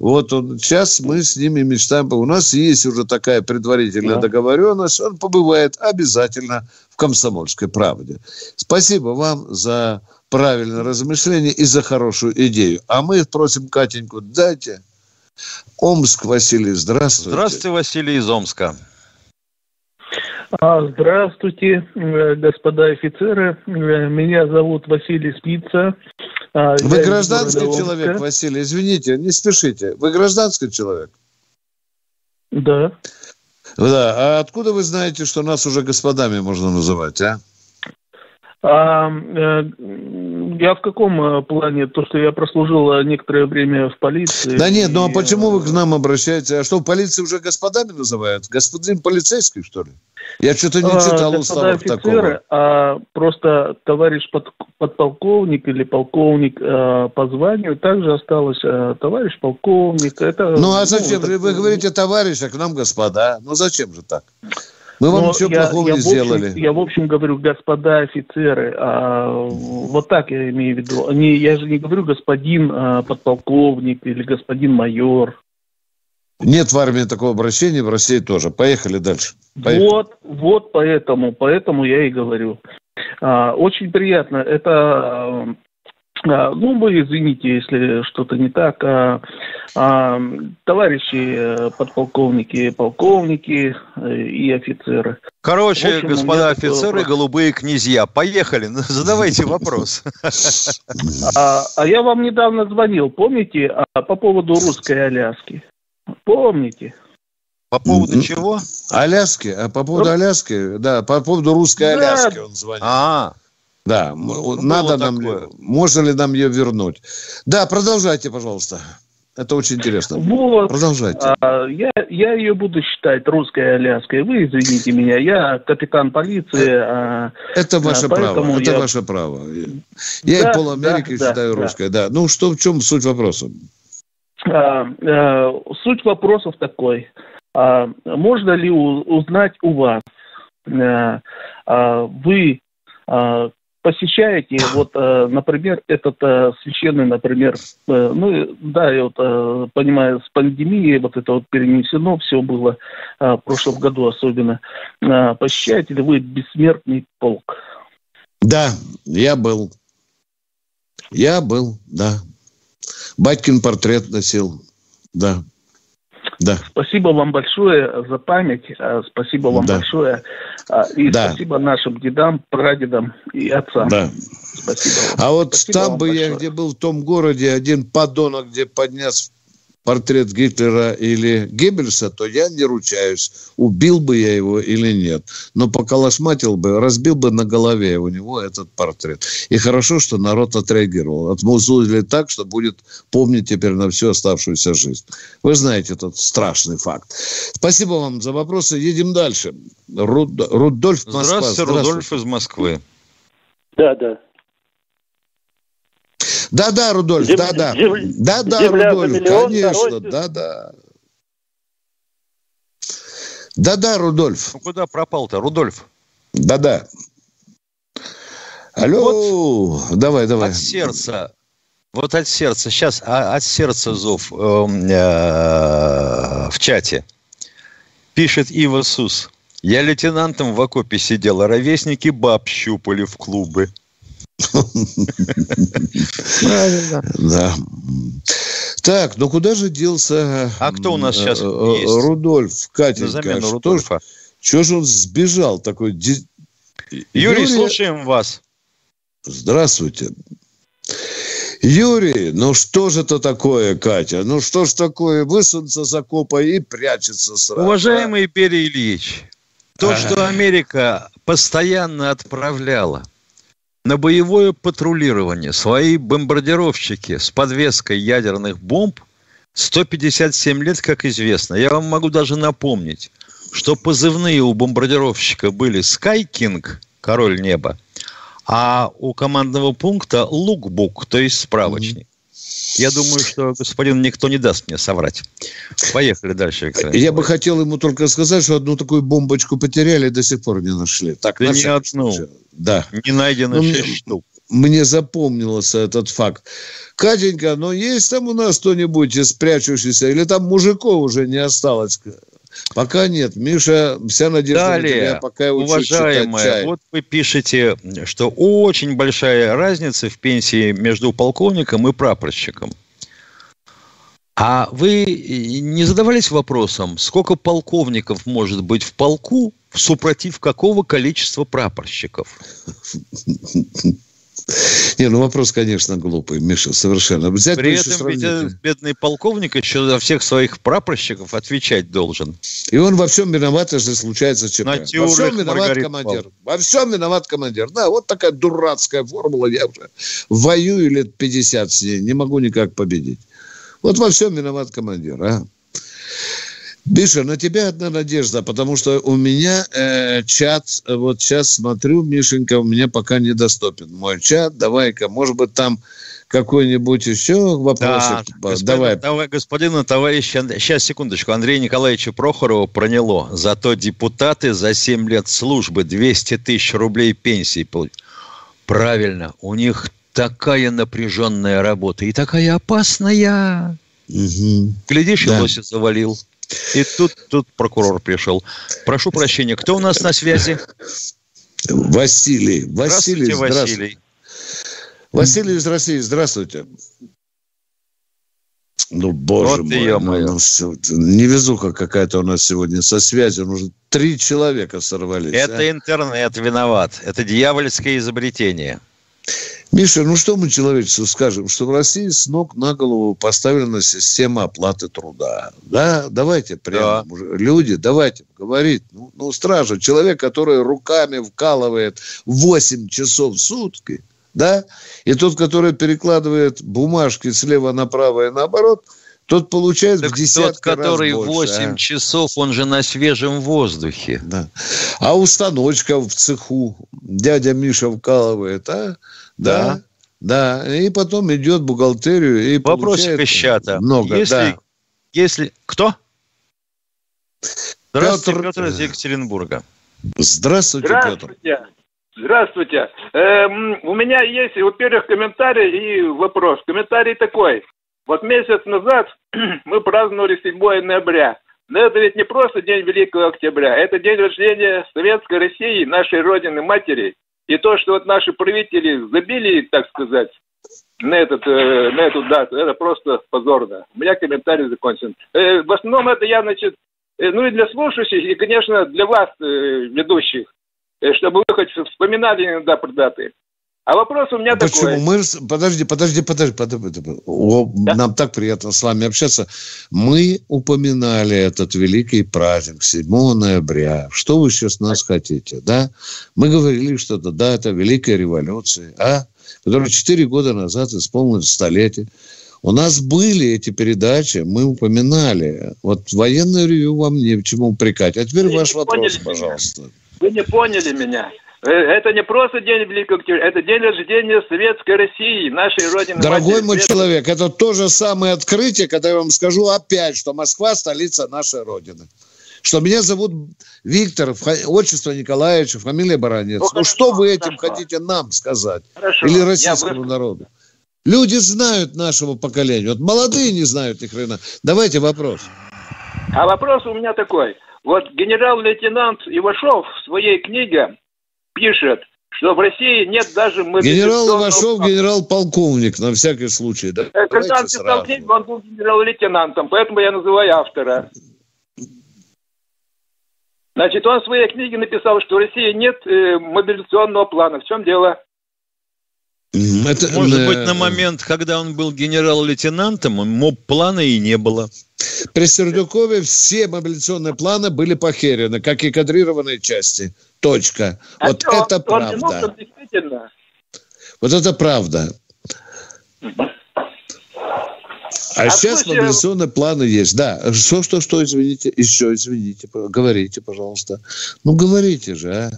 Вот он, сейчас мы с ними мечтаем. У нас есть уже такая предварительная да. договоренность. Он побывает обязательно в «Комсомольской правде». Спасибо вам за правильное размышление и за хорошую идею. А мы просим Катеньку, дайте. Омск, Василий, здравствуйте. Здравствуйте, Василий из Омска. А, здравствуйте, э, господа офицеры. Э, меня зовут Василий Спица. А, Вы гражданский человек, Василий, извините, не спешите. Вы гражданский человек? Да. Да. А откуда вы знаете, что нас уже господами можно называть, а? А, э, я в каком э, плане? То, что я прослужил э, некоторое время в полиции. Да нет, ну а почему вы к нам обращаетесь? А что, в полиции уже господами называют? Господин полицейский, что ли? Я что-то не а, читал а, уставов такого. А просто товарищ под, подполковник или полковник а, по званию также осталось а, товарищ полковник. Это, ну а зачем? Ну, вы говорите товарищ, а к нам господа. Ну зачем же так? Мы вам Но ничего я, плохого я, не общем, сделали. Я, в общем, говорю, господа офицеры, а, вот так я имею в виду. Не, я же не говорю господин а, подполковник или господин майор. Нет в армии такого обращения, в России тоже. Поехали дальше. Поехали. Вот, вот поэтому, поэтому я и говорю. А, очень приятно. Это а, ну, вы извините, если что-то не так. А, а, товарищи э, подполковники, полковники э, и офицеры. Короче, общем, господа офицеры, вопрос. голубые князья, поехали, задавайте вопрос. А, а я вам недавно звонил, помните, а, по поводу русской Аляски? Помните? По поводу чего? Аляски, а по поводу Аляски, да, по поводу русской Аляски он звонил. А, да, ну, надо нам, такое. можно ли нам ее вернуть? Да, продолжайте, пожалуйста. Это очень интересно. Вот. Продолжайте. А, я, я ее буду считать русской Аляской. Вы извините меня, я капитан полиции. А, это ваше право. Это я... ваше право. Я да, и пол Америки да, считаю да, русской. Да. Ну что, в чем суть вопроса? А, а, суть вопросов такой. А, можно ли у, узнать у вас, а, а, вы а, посещаете, вот, э, например, этот э, священный, например, э, ну, да, я вот понимаю, с пандемией вот это вот перенесено, все было в прошлом году особенно. Посещаете ли вы бессмертный полк? Да, я был. Я был, да. Батькин портрет носил, да. Да. Спасибо вам большое за память, а, спасибо вам да. большое. А, и да. спасибо нашим дедам, прадедам и отцам. Да. Спасибо вам. А вот спасибо там бы большое. я, где был в том городе, один подонок, где поднес портрет Гитлера или Геббельса, то я не ручаюсь, убил бы я его или нет. Но поколошматил бы, разбил бы на голове у него этот портрет. И хорошо, что народ отреагировал. Отмузулили так, что будет помнить теперь на всю оставшуюся жизнь. Вы знаете этот страшный факт. Спасибо вам за вопросы. Едем дальше. Руд... Рудольф Москва. Здравствуйте, Здравствуйте, Рудольф из Москвы. Да, да. Да-да, Рудольф, да-да. Да-да, Рудольф, конечно, да-да. Да-да, Рудольф. Ну куда пропал-то, Рудольф? Да-да. Алло, вот давай, давай. От сердца, вот от сердца, сейчас а, от сердца зов э, э, в чате. Пишет Ива Сус. Я лейтенантом в окопе сидел, а ровесники баб щупали в клубы. Правильно. Да. Так, ну куда же делся... А кто у нас сейчас э, есть? Рудольф, Катенька. Замену Рудольфа. Чего же он сбежал такой? Юрий, Юрий, слушаем вас. Здравствуйте. Юрий, ну что же это такое, Катя? Ну что ж такое, высунется за копа и прячется сразу. Уважаемый а? Берий Ильич, то, что Америка постоянно отправляла на боевое патрулирование свои бомбардировщики с подвеской ядерных бомб 157 лет, как известно. Я вам могу даже напомнить, что позывные у бомбардировщика были Sky King, король неба, а у командного пункта лукбук, то есть справочник. Я думаю, что господин никто не даст мне соврать. Поехали дальше, Виктор Я бы хотел ему только сказать, что одну такую бомбочку потеряли и до сих пор не нашли. Так, да не одну. Да. Не найдено ну, 6 штук. Мне запомнился этот факт. Катенька, но есть там у нас кто-нибудь из спрячущихся? Или там мужиков уже не осталось? Пока нет. Миша, вся надежда Далее, на тебя, пока я уважаемая, вот вы пишете, что очень большая разница в пенсии между полковником и прапорщиком. А вы не задавались вопросом, сколько полковников может быть в полку, супротив какого количества прапорщиков? Не, ну вопрос, конечно, глупый, Миша, совершенно. Взять При этом ведь бедный полковник еще за всех своих прапорщиков отвечать должен. И он во всем виноват, если случается ЧП. во всем виноват Маргарит командир. Павловна. Во всем виноват командир. Да, вот такая дурацкая формула. Я уже воюю лет 50 с ней, не могу никак победить. Вот во всем виноват командир, а? Миша, на тебя одна надежда, потому что у меня э, чат, вот сейчас смотрю, Мишенька, у меня пока недоступен мой чат. Давай-ка, может быть, там какой-нибудь еще вопросик? Да, господин, Давай. Товар, господина товарища, сейчас, секундочку, Андрея Николаевича Прохорова проняло. Зато депутаты за 7 лет службы 200 тысяч рублей пенсии получили. Правильно, у них такая напряженная работа и такая опасная. Угу. Глядишь, да. и лося завалил. И тут, тут прокурор пришел. Прошу прощения, кто у нас на связи? Василий. Василий, здравствуйте. Василий. Василий из России, здравствуйте. Ну, боже вот мой, ну, ну, невезуха какая-то у нас сегодня со связью. Уже три человека сорвались. Это а? интернет виноват. Это дьявольское изобретение. Миша, ну что мы человечеству скажем? Что в России с ног на голову поставлена система оплаты труда. Да, давайте прямо, да. люди, давайте говорить. Ну, ну, стража, человек, который руками вкалывает 8 часов в сутки, да, и тот, который перекладывает бумажки слева направо и наоборот, тот получает так в десятки тот, который раз больше, 8 а? часов, он же на свежем воздухе. Да. А установочка в цеху дядя Миша вкалывает, а? Да. Да. И потом идет бухгалтерию и Вопросик из чата. Много, если, да. Если... Кто? Здравствуйте, Петр, Петр из Екатеринбурга. Здравствуйте, Здравствуйте. Петр. Здравствуйте. Эм, у меня есть, во-первых, комментарий и вопрос. Комментарий такой. Вот месяц назад мы праздновали 7 ноября. Но это ведь не просто день Великого Октября, это день рождения Советской России, нашей Родины Матери. И то, что вот наши правители забили, так сказать, на, этот, э, на эту дату, это просто позорно. У меня комментарий закончен. Э, в основном это я, значит, э, ну и для слушающих, и, конечно, для вас, э, ведущих, э, чтобы вы хоть вспоминали иногда про даты. А вопрос у меня Почему? такой. Мы... Подожди, подожди, подожди. подожди. О, да? Нам так приятно с вами общаться. Мы упоминали этот великий праздник 7 ноября. Что вы сейчас нас хотите, да? Мы говорили да, это Великая революция, а? Которая 4 года назад исполнилось столетие. У нас были эти передачи, мы упоминали. Вот военное ревю вам не в чему упрекать. А теперь вы ваш вопрос, пожалуйста. Вы не поняли меня. Э, это не просто день Великого Октября, это день рождения Советской России, нашей Родины. Дорогой мой Свет... человек, это то же самое открытие, когда я вам скажу опять, что Москва – столица нашей Родины. Что меня зовут Виктор, отчество Николаевич, фамилия Баранец. Ну, ну что вы этим хорошо. хотите нам сказать? Хорошо. Или российскому народу? Люди знают нашего поколения. Вот молодые не знают ни хрена. Давайте вопрос. А вопрос у меня такой. Вот генерал-лейтенант Ивашов в своей книге пишет, что в России нет даже Генерал Ивашов, генерал-полковник, на всякий случай. Да? Э, когда он писал книгу, он был генерал-лейтенантом, поэтому я называю автора. Значит, он в своей книге написал, что в России нет э, мобилизационного плана. В чем дело? Это, Может быть, на момент, когда он был генерал-лейтенантом, моб-плана и не было. При Сердюкове все мобилизационные планы были похерены, как и кадрированные части. Точка. А вот что, это он, правда. Он действительно. Вот это правда. А, а сейчас слушай, мобилизационные планы есть. Да. Что, что, что, извините. Еще, извините. Говорите, пожалуйста. Ну, говорите же, а.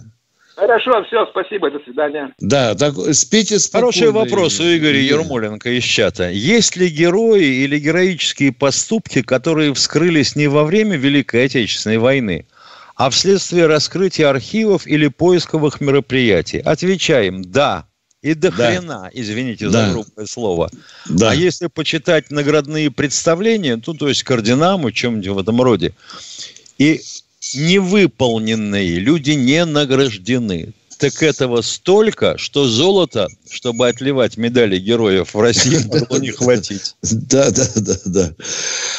Хорошо, все, спасибо, до свидания. Да, так, спите спокойно. Хороший вопрос у Игоря Ермоленко из чата. Есть ли герои или героические поступки, которые вскрылись не во время Великой Отечественной войны, а вследствие раскрытия архивов или поисковых мероприятий? Отвечаем «да». И до да. хрена, извините да. за грубое слово. Да. А если почитать наградные представления, ну, то есть к орденам и чем-нибудь в этом роде, и невыполненные люди не награждены. Так этого столько, что золото, чтобы отливать медали героев в России, могло не хватить. Да, да, да, да.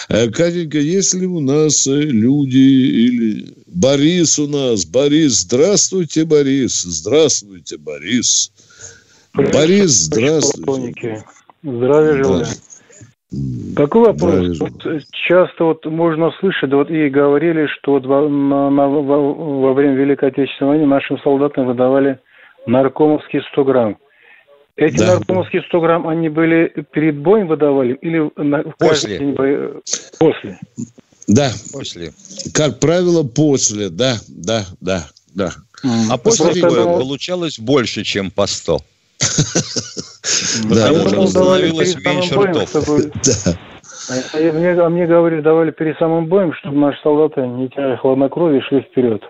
Э, Катенька, если у нас э, люди или... Борис у нас, Борис, здравствуйте, Борис, здравствуйте, Борис. Борис, здравствуйте. Здравия желаю. Такой вопрос. Вот э, часто вот можно слышать, вот и говорили, что вот во, на, на, во, во время Великой Отечественной войны нашим солдатам выдавали наркомовские 100 грамм. Эти да. наркомовские 100 грамм, они были перед боем выдавали или на, после? День бо... После. Да. После. Как правило, после, да, да, да, да. А после боя получалось больше, чем по 100. Потому что становилось меньше ртов. А мне, а мне говорили, давали перед самым боем, чтобы наши солдаты, не теряя хладнокровие, шли вперед.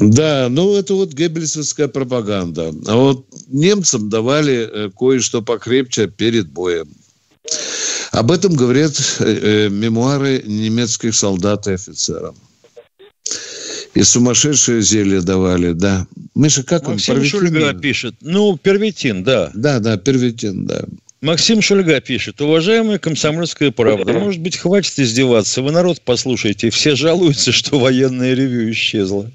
Да, ну это вот геббельсовская пропаганда. А вот немцам давали э, кое-что покрепче перед боем. Об этом говорят э, э, мемуары немецких солдат и офицеров. И сумасшедшее зелье давали, да. Миша, как Максим он? Максим Шульга пишет. Ну, первитин, да. Да, да, первитин, да. Максим Шульга пишет. Уважаемая комсомольская правда, может быть, хватит издеваться. Вы народ послушайте. Все жалуются, что военное ревю исчезло.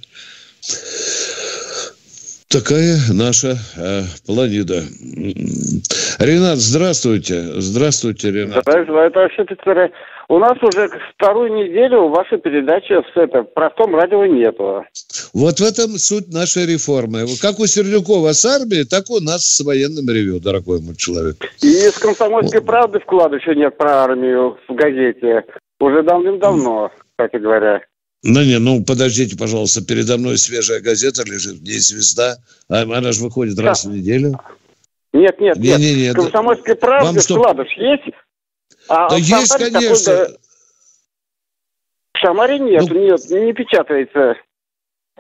Такая наша э, планета. Ренат, здравствуйте. Здравствуйте, Ренат. Здравствуйте. Это вообще-то у нас уже вторую неделю вашей передачи с это, простом радио нету. Вот в этом суть нашей реформы. Как у Сердюкова с армией, так у нас с военным ревю, дорогой мой человек. И с комсомольской правды вклада еще нет про армию в газете. Уже давным-давно, кстати говоря. Ну, не, ну, подождите, пожалуйста, передо мной свежая газета лежит, где звезда. А она же выходит да. раз в неделю. Нет, нет, нет. Не, не, не, Комсомольской правды вкладыш есть? А да есть, конечно. Такой, В Самаре нет, ну... нет, не печатается.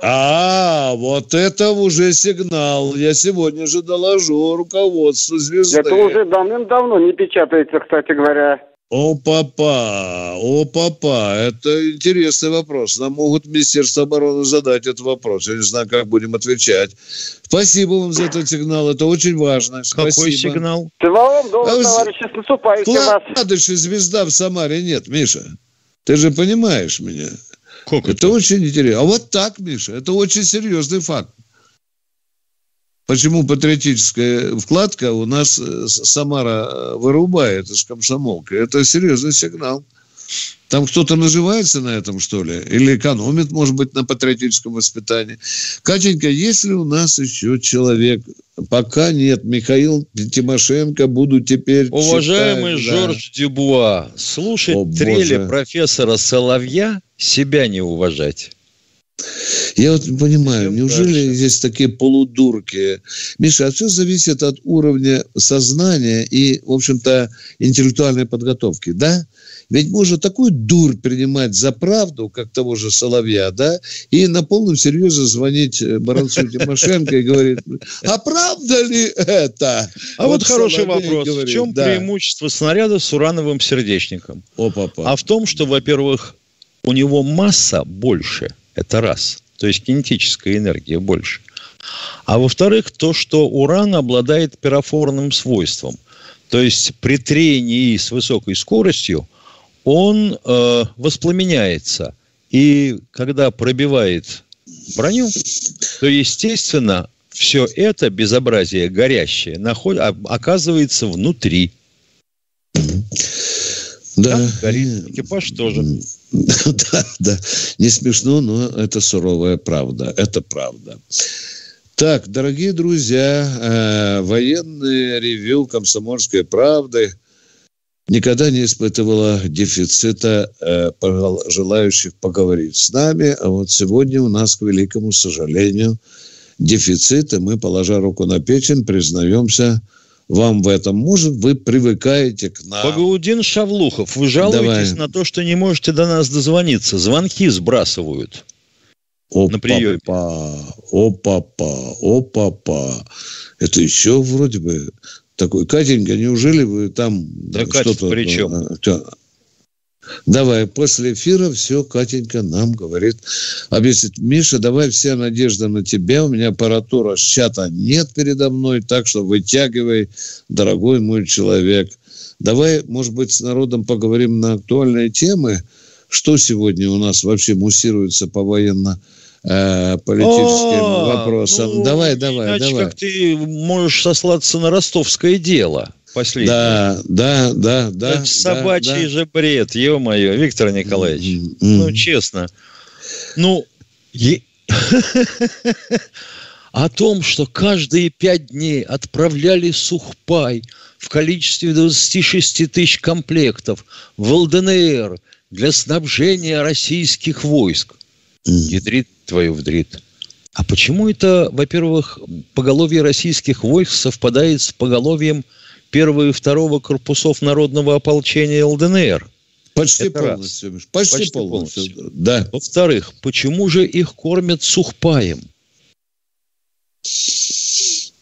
А, вот это уже сигнал. Я сегодня же доложу руководству звезды. Это уже давным-давно не печатается, кстати говоря. О, папа, о, папа, это интересный вопрос. Нам могут Министерство обороны задать этот вопрос. Я не знаю, как будем отвечать. Спасибо вам за этот сигнал, это очень важно. Спасибо. Какой сигнал? Всего вам доброго, а, товарищи, с наступающим вас. Звезда в Самаре нет, Миша. Ты же понимаешь меня. Как это? это очень интересно. А вот так, Миша, это очень серьезный факт. Почему патриотическая вкладка у нас э, Самара э, вырубает из комсомолки? Это серьезный сигнал. Там кто-то наживается на этом, что ли? Или экономит, может быть, на патриотическом воспитании? Катенька, есть ли у нас еще человек? Пока нет. Михаил Тимошенко буду теперь Уважаемый читать, Жорж да. Дюбуа, слушать О, трели Боже. профессора Соловья себя не уважать. Я вот не понимаю, Всем неужели дальше. здесь такие полудурки? Миша, а все зависит от уровня сознания и, в общем-то, интеллектуальной подготовки, да? Ведь можно такую дурь принимать за правду, как того же Соловья, да, и на полном серьезе звонить э, Баранцу Тимошенко и говорить, а правда ли это? А вот, вот хороший вопрос. Говорит, в чем да. преимущество снаряда с урановым сердечником? О, папа. А в том, что, во-первых, у него масса больше, это раз, то есть кинетическая энергия больше. А во-вторых, то, что уран обладает пирофорным свойством. То есть при трении с высокой скоростью он э, воспламеняется. И когда пробивает броню, то, естественно, все это безобразие горящее наход... оказывается внутри. Да. Там горит экипаж тоже. Да, да. Не смешно, но это суровая правда. Это правда. Так, дорогие друзья, э, военное ревю «Комсомольской правды» никогда не испытывала дефицита э, желающих поговорить с нами. А вот сегодня у нас, к великому сожалению, дефицит, и мы, положа руку на печень, признаемся вам в этом. Может, вы привыкаете к нам. Пагаудин Шавлухов, вы жалуетесь Давай. на то, что не можете до нас дозвониться. Звонки сбрасывают. О, на приеме. Папа, о, папа, о, папа. Это еще вроде бы такой. Катенька, неужели вы там да, что-то... при чем? Давай, после эфира все Катенька нам говорит. Объяснит, Миша, давай вся надежда на тебя. У меня аппаратура с чата нет передо мной, так что вытягивай, дорогой мой человек. Давай, может быть, с народом поговорим на актуальные темы. Что сегодня у нас вообще муссируется по военно э, политическим О, вопросам. Ну, давай, давай, иначе давай. как ты можешь сослаться на ростовское дело последнее. Да, да, да, да. Это собачий да, же бред, ё-моё, Виктор Николаевич. Mm-hmm. Ну, честно. Ну, е... о том, что каждые пять дней отправляли сухпай в количестве 26 тысяч комплектов в ЛДНР для снабжения российских войск. Ядрит твою вдрит. А почему это, во-первых, поголовье российских войск совпадает с поголовьем первого и второго корпусов народного ополчения ЛДНР? Почти это полностью. Раз. Почти, Почти полностью. полностью. Да. Во-вторых, почему же их кормят сухпаем?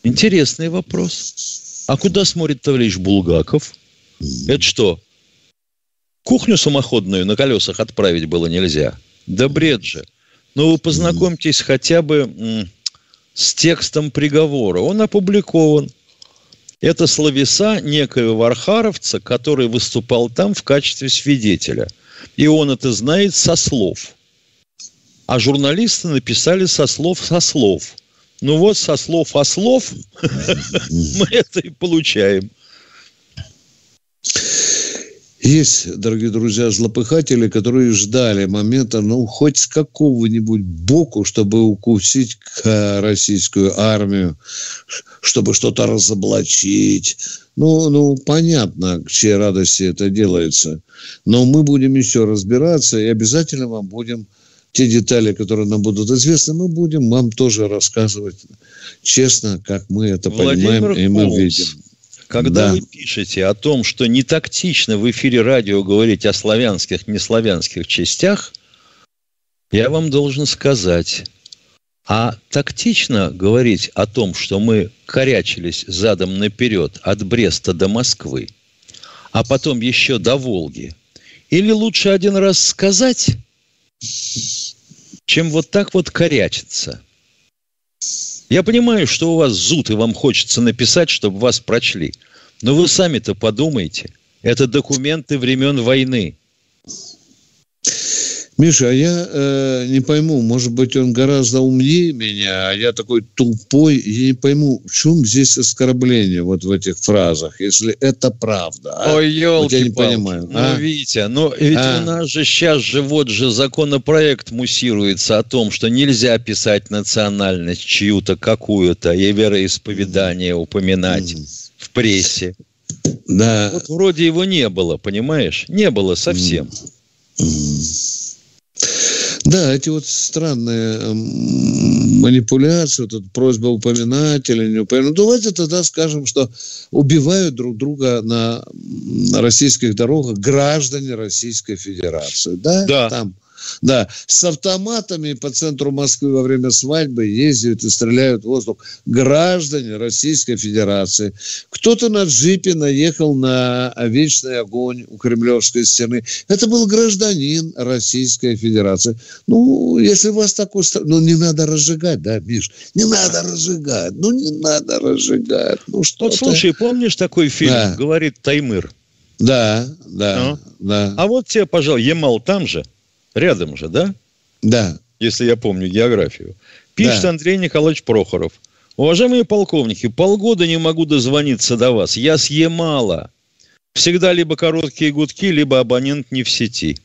Интересный вопрос. А куда смотрит товарищ Булгаков? Это что? Кухню самоходную на колесах отправить было нельзя? Да бред же. Ну, вы познакомьтесь хотя бы с текстом приговора. Он опубликован. Это словеса некоего архаровца, который выступал там в качестве свидетеля. И он это знает со слов. А журналисты написали со слов со слов. Ну вот со слов о слов мы это и получаем. Есть, дорогие друзья, злопыхатели, которые ждали момента, ну, хоть с какого-нибудь боку, чтобы укусить российскую армию, чтобы что-то разоблачить. Ну, ну, понятно, к чьей радости это делается. Но мы будем еще разбираться и обязательно вам будем те детали, которые нам будут известны, мы будем вам тоже рассказывать честно, как мы это Владимир понимаем и мы видим. Когда да. вы пишете о том, что не тактично в эфире радио говорить о славянских, неславянских частях, я вам должен сказать, а тактично говорить о том, что мы корячились задом наперед от Бреста до Москвы, а потом еще до Волги, или лучше один раз сказать, чем вот так вот корячиться – я понимаю, что у вас зуд, и вам хочется написать, чтобы вас прочли. Но вы сами-то подумайте. Это документы времен войны. Миша, а я э, не пойму, может быть, он гораздо умнее меня, а я такой тупой, и не пойму, в чем здесь оскорбление вот в этих фразах, если это правда. А? Ой, елки вот я не понимаю. Ну, а? Витя, ну ведь а? у нас же сейчас же вот же законопроект муссируется о том, что нельзя писать национальность чью-то, какую-то, и вероисповедание упоминать mm. в прессе. Да. Вот вроде его не было, понимаешь? Не было совсем. Mm. Да, эти вот странные эм, манипуляции, вот эта просьба упоминать или не упоминать. Ну, давайте тогда скажем, что убивают друг друга на, на российских дорогах граждане Российской Федерации. Да? Да. Там Да, с автоматами по центру Москвы во время свадьбы ездят и стреляют в воздух граждане Российской Федерации. Кто-то на джипе наехал на вечный огонь у Кремлевской стены. Это был гражданин Российской Федерации. Ну, если вас такой... Ну, не надо разжигать, да, Миш? Не надо разжигать. Ну, не надо разжигать. Ну, что Вот слушай, помнишь такой фильм, да. говорит Таймыр? Да, да, ну? да. А вот тебе, пожалуй, Ямал там же, рядом же, да? Да. Если я помню географию. Пишет да. Андрей Николаевич Прохоров. Уважаемые полковники, полгода не могу дозвониться до вас. Я с Ямала. Всегда либо короткие гудки, либо абонент не в сети.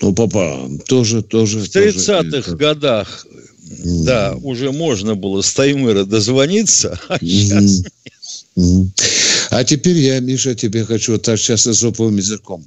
Ну, папа, тоже, тоже. В 30-х годах, mm. да, уже можно было с Таймыра дозвониться, а сейчас mm. А теперь я, Миша, тебе хочу вот так сейчас изоповым языком.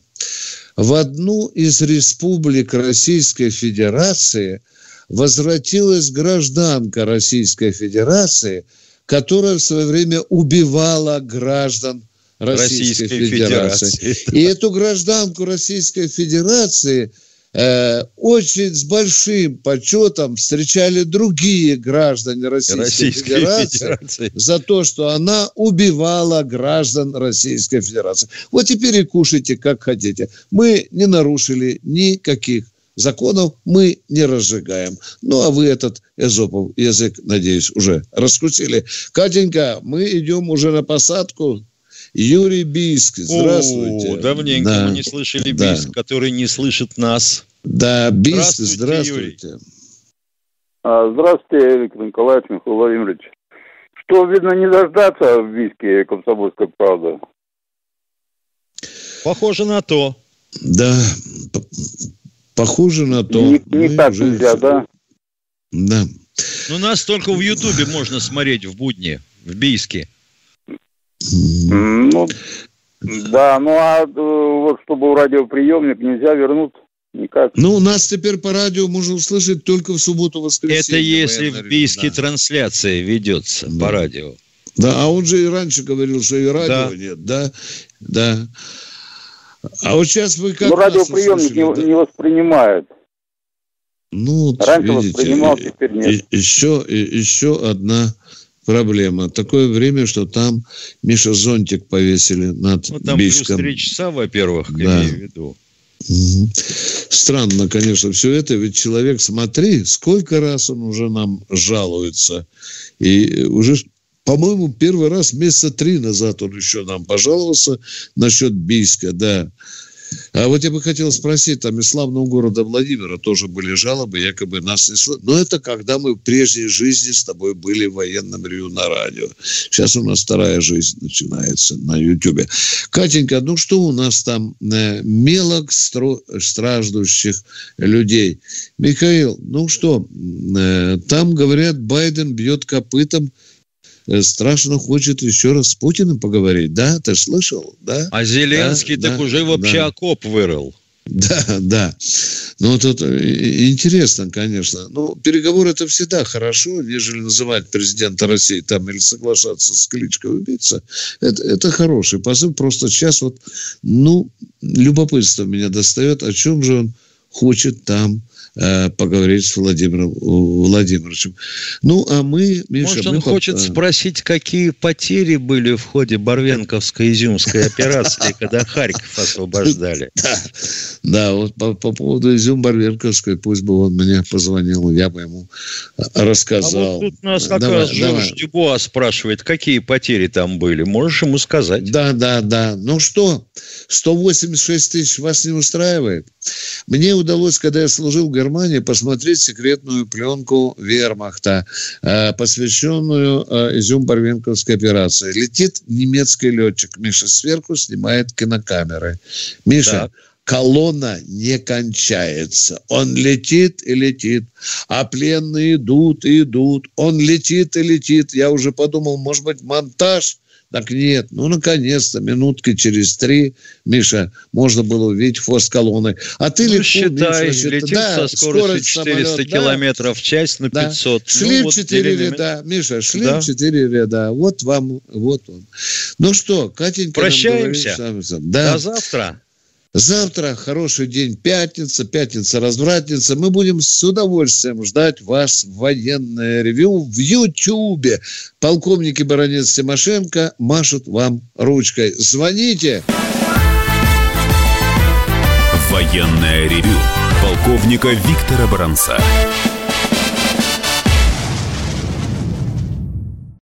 В одну из республик Российской Федерации возвратилась гражданка Российской Федерации, которая в свое время убивала граждан Российской, Российской Федерации. Федерации. И эту гражданку Российской Федерации э, очень с большим почетом встречали другие граждане Российской, Российской Федерации, Федерации за то, что она убивала граждан Российской Федерации. Вот теперь и кушайте, как хотите. Мы не нарушили никаких законов мы не разжигаем. Ну, а вы этот эзопов язык, надеюсь, уже раскрутили. Катенька, мы идем уже на посадку. Юрий Бийск, здравствуйте. О, давненько да. мы не слышали да. Бийск, который не слышит нас. Да, Бийск, здравствуйте. здравствуйте. А, здравствуйте, Виктор Николаевич, Михаил Владимирович. Что, видно, не дождаться в Бийске комсомольской правды? Похоже на то. Да, похоже на то. Не, не так уже... нельзя, да? Да. Ну, нас только в Ютубе можно смотреть в будни, в Бийске. Ну, да, ну а э, вот чтобы радиоприемник нельзя вернуть никак. Ну, у нас теперь по радио можно услышать только в субботу-воскресенье. Это если в Бийске да. трансляция ведется да. по радио. Да, а он же и раньше говорил, что и радио да. нет, да? Да. А вот сейчас вы как Ну, радиоприемник не, да? не воспринимает. Ну, Раньше видите, воспринимал, теперь нет. Еще, еще одна проблема. Такое время, что там Миша зонтик повесили над ну, там Бийском. плюс 3 часа, во-первых, да. имею в виду. Угу. Странно, конечно, все это. Ведь человек, смотри, сколько раз он уже нам жалуется. И уже, по-моему, первый раз месяца три назад он еще нам пожаловался насчет Бийска, да. А вот я бы хотел спросить, там из славного города Владимира тоже были жалобы, якобы нас не слышат. Но это когда мы в прежней жизни с тобой были в военном Рю на радио. Сейчас у нас вторая жизнь начинается на Ютьюбе. Катенька, ну что у нас там? Э, мелок страждущих людей. Михаил, ну что, э, там, говорят, Байден бьет копытом Э, страшно хочет еще раз с Путиным поговорить. Да, ты слышал? Да? А Зеленский да, так да, уже вообще да. окоп вырыл. Да, да. Ну, тут э, интересно, конечно. Ну, переговоры это всегда хорошо, нежели называть президента России там или соглашаться с кличкой убийца. Это, это хороший посыл. Просто сейчас вот, ну, любопытство меня достает, о чем же он хочет там Э, поговорить с Владимиром Владимировичем. Ну, а мы, Миша... Может, он мы хочет по... спросить, какие потери были в ходе Барвенковской изюмской операции, когда Харьков освобождали? Да, вот по, по поводу Изюм-Барвенковской, пусть бы он мне позвонил, я бы ему рассказал. А вот тут нас как раз Жорж Дюбуа спрашивает, какие потери там были. Можешь ему сказать? Да, да, да. Ну что, 186 тысяч вас не устраивает? Мне удалось, когда я служил в Германии, посмотреть секретную пленку Вермахта, э, посвященную э, Изюм-Барвинковской операции. Летит немецкий летчик. Миша сверху снимает кинокамеры. Миша, так колонна не кончается. Он летит и летит, а пленные идут и идут. Он летит и летит. Я уже подумал, может быть, монтаж – так нет, ну, наконец-то, минутки через три, Миша, можно было увидеть хвост колонны. А ты ну, легко, считай, Миша, летим да, со скоростью 400 самолет, километров да, в час на 500. Да. Шли ну, в четыре вот ряда, Миша, шли да. в четыре ряда. Вот вам, вот он. Ну что, Катенька Прощаемся. Говорит, да. До завтра. Завтра хороший день, пятница, пятница-развратница. Мы будем с удовольствием ждать вас в военное ревю в Ютьюбе. Полковник и баронец Тимошенко машут вам ручкой. Звоните. Военное ревю полковника Виктора Баранца.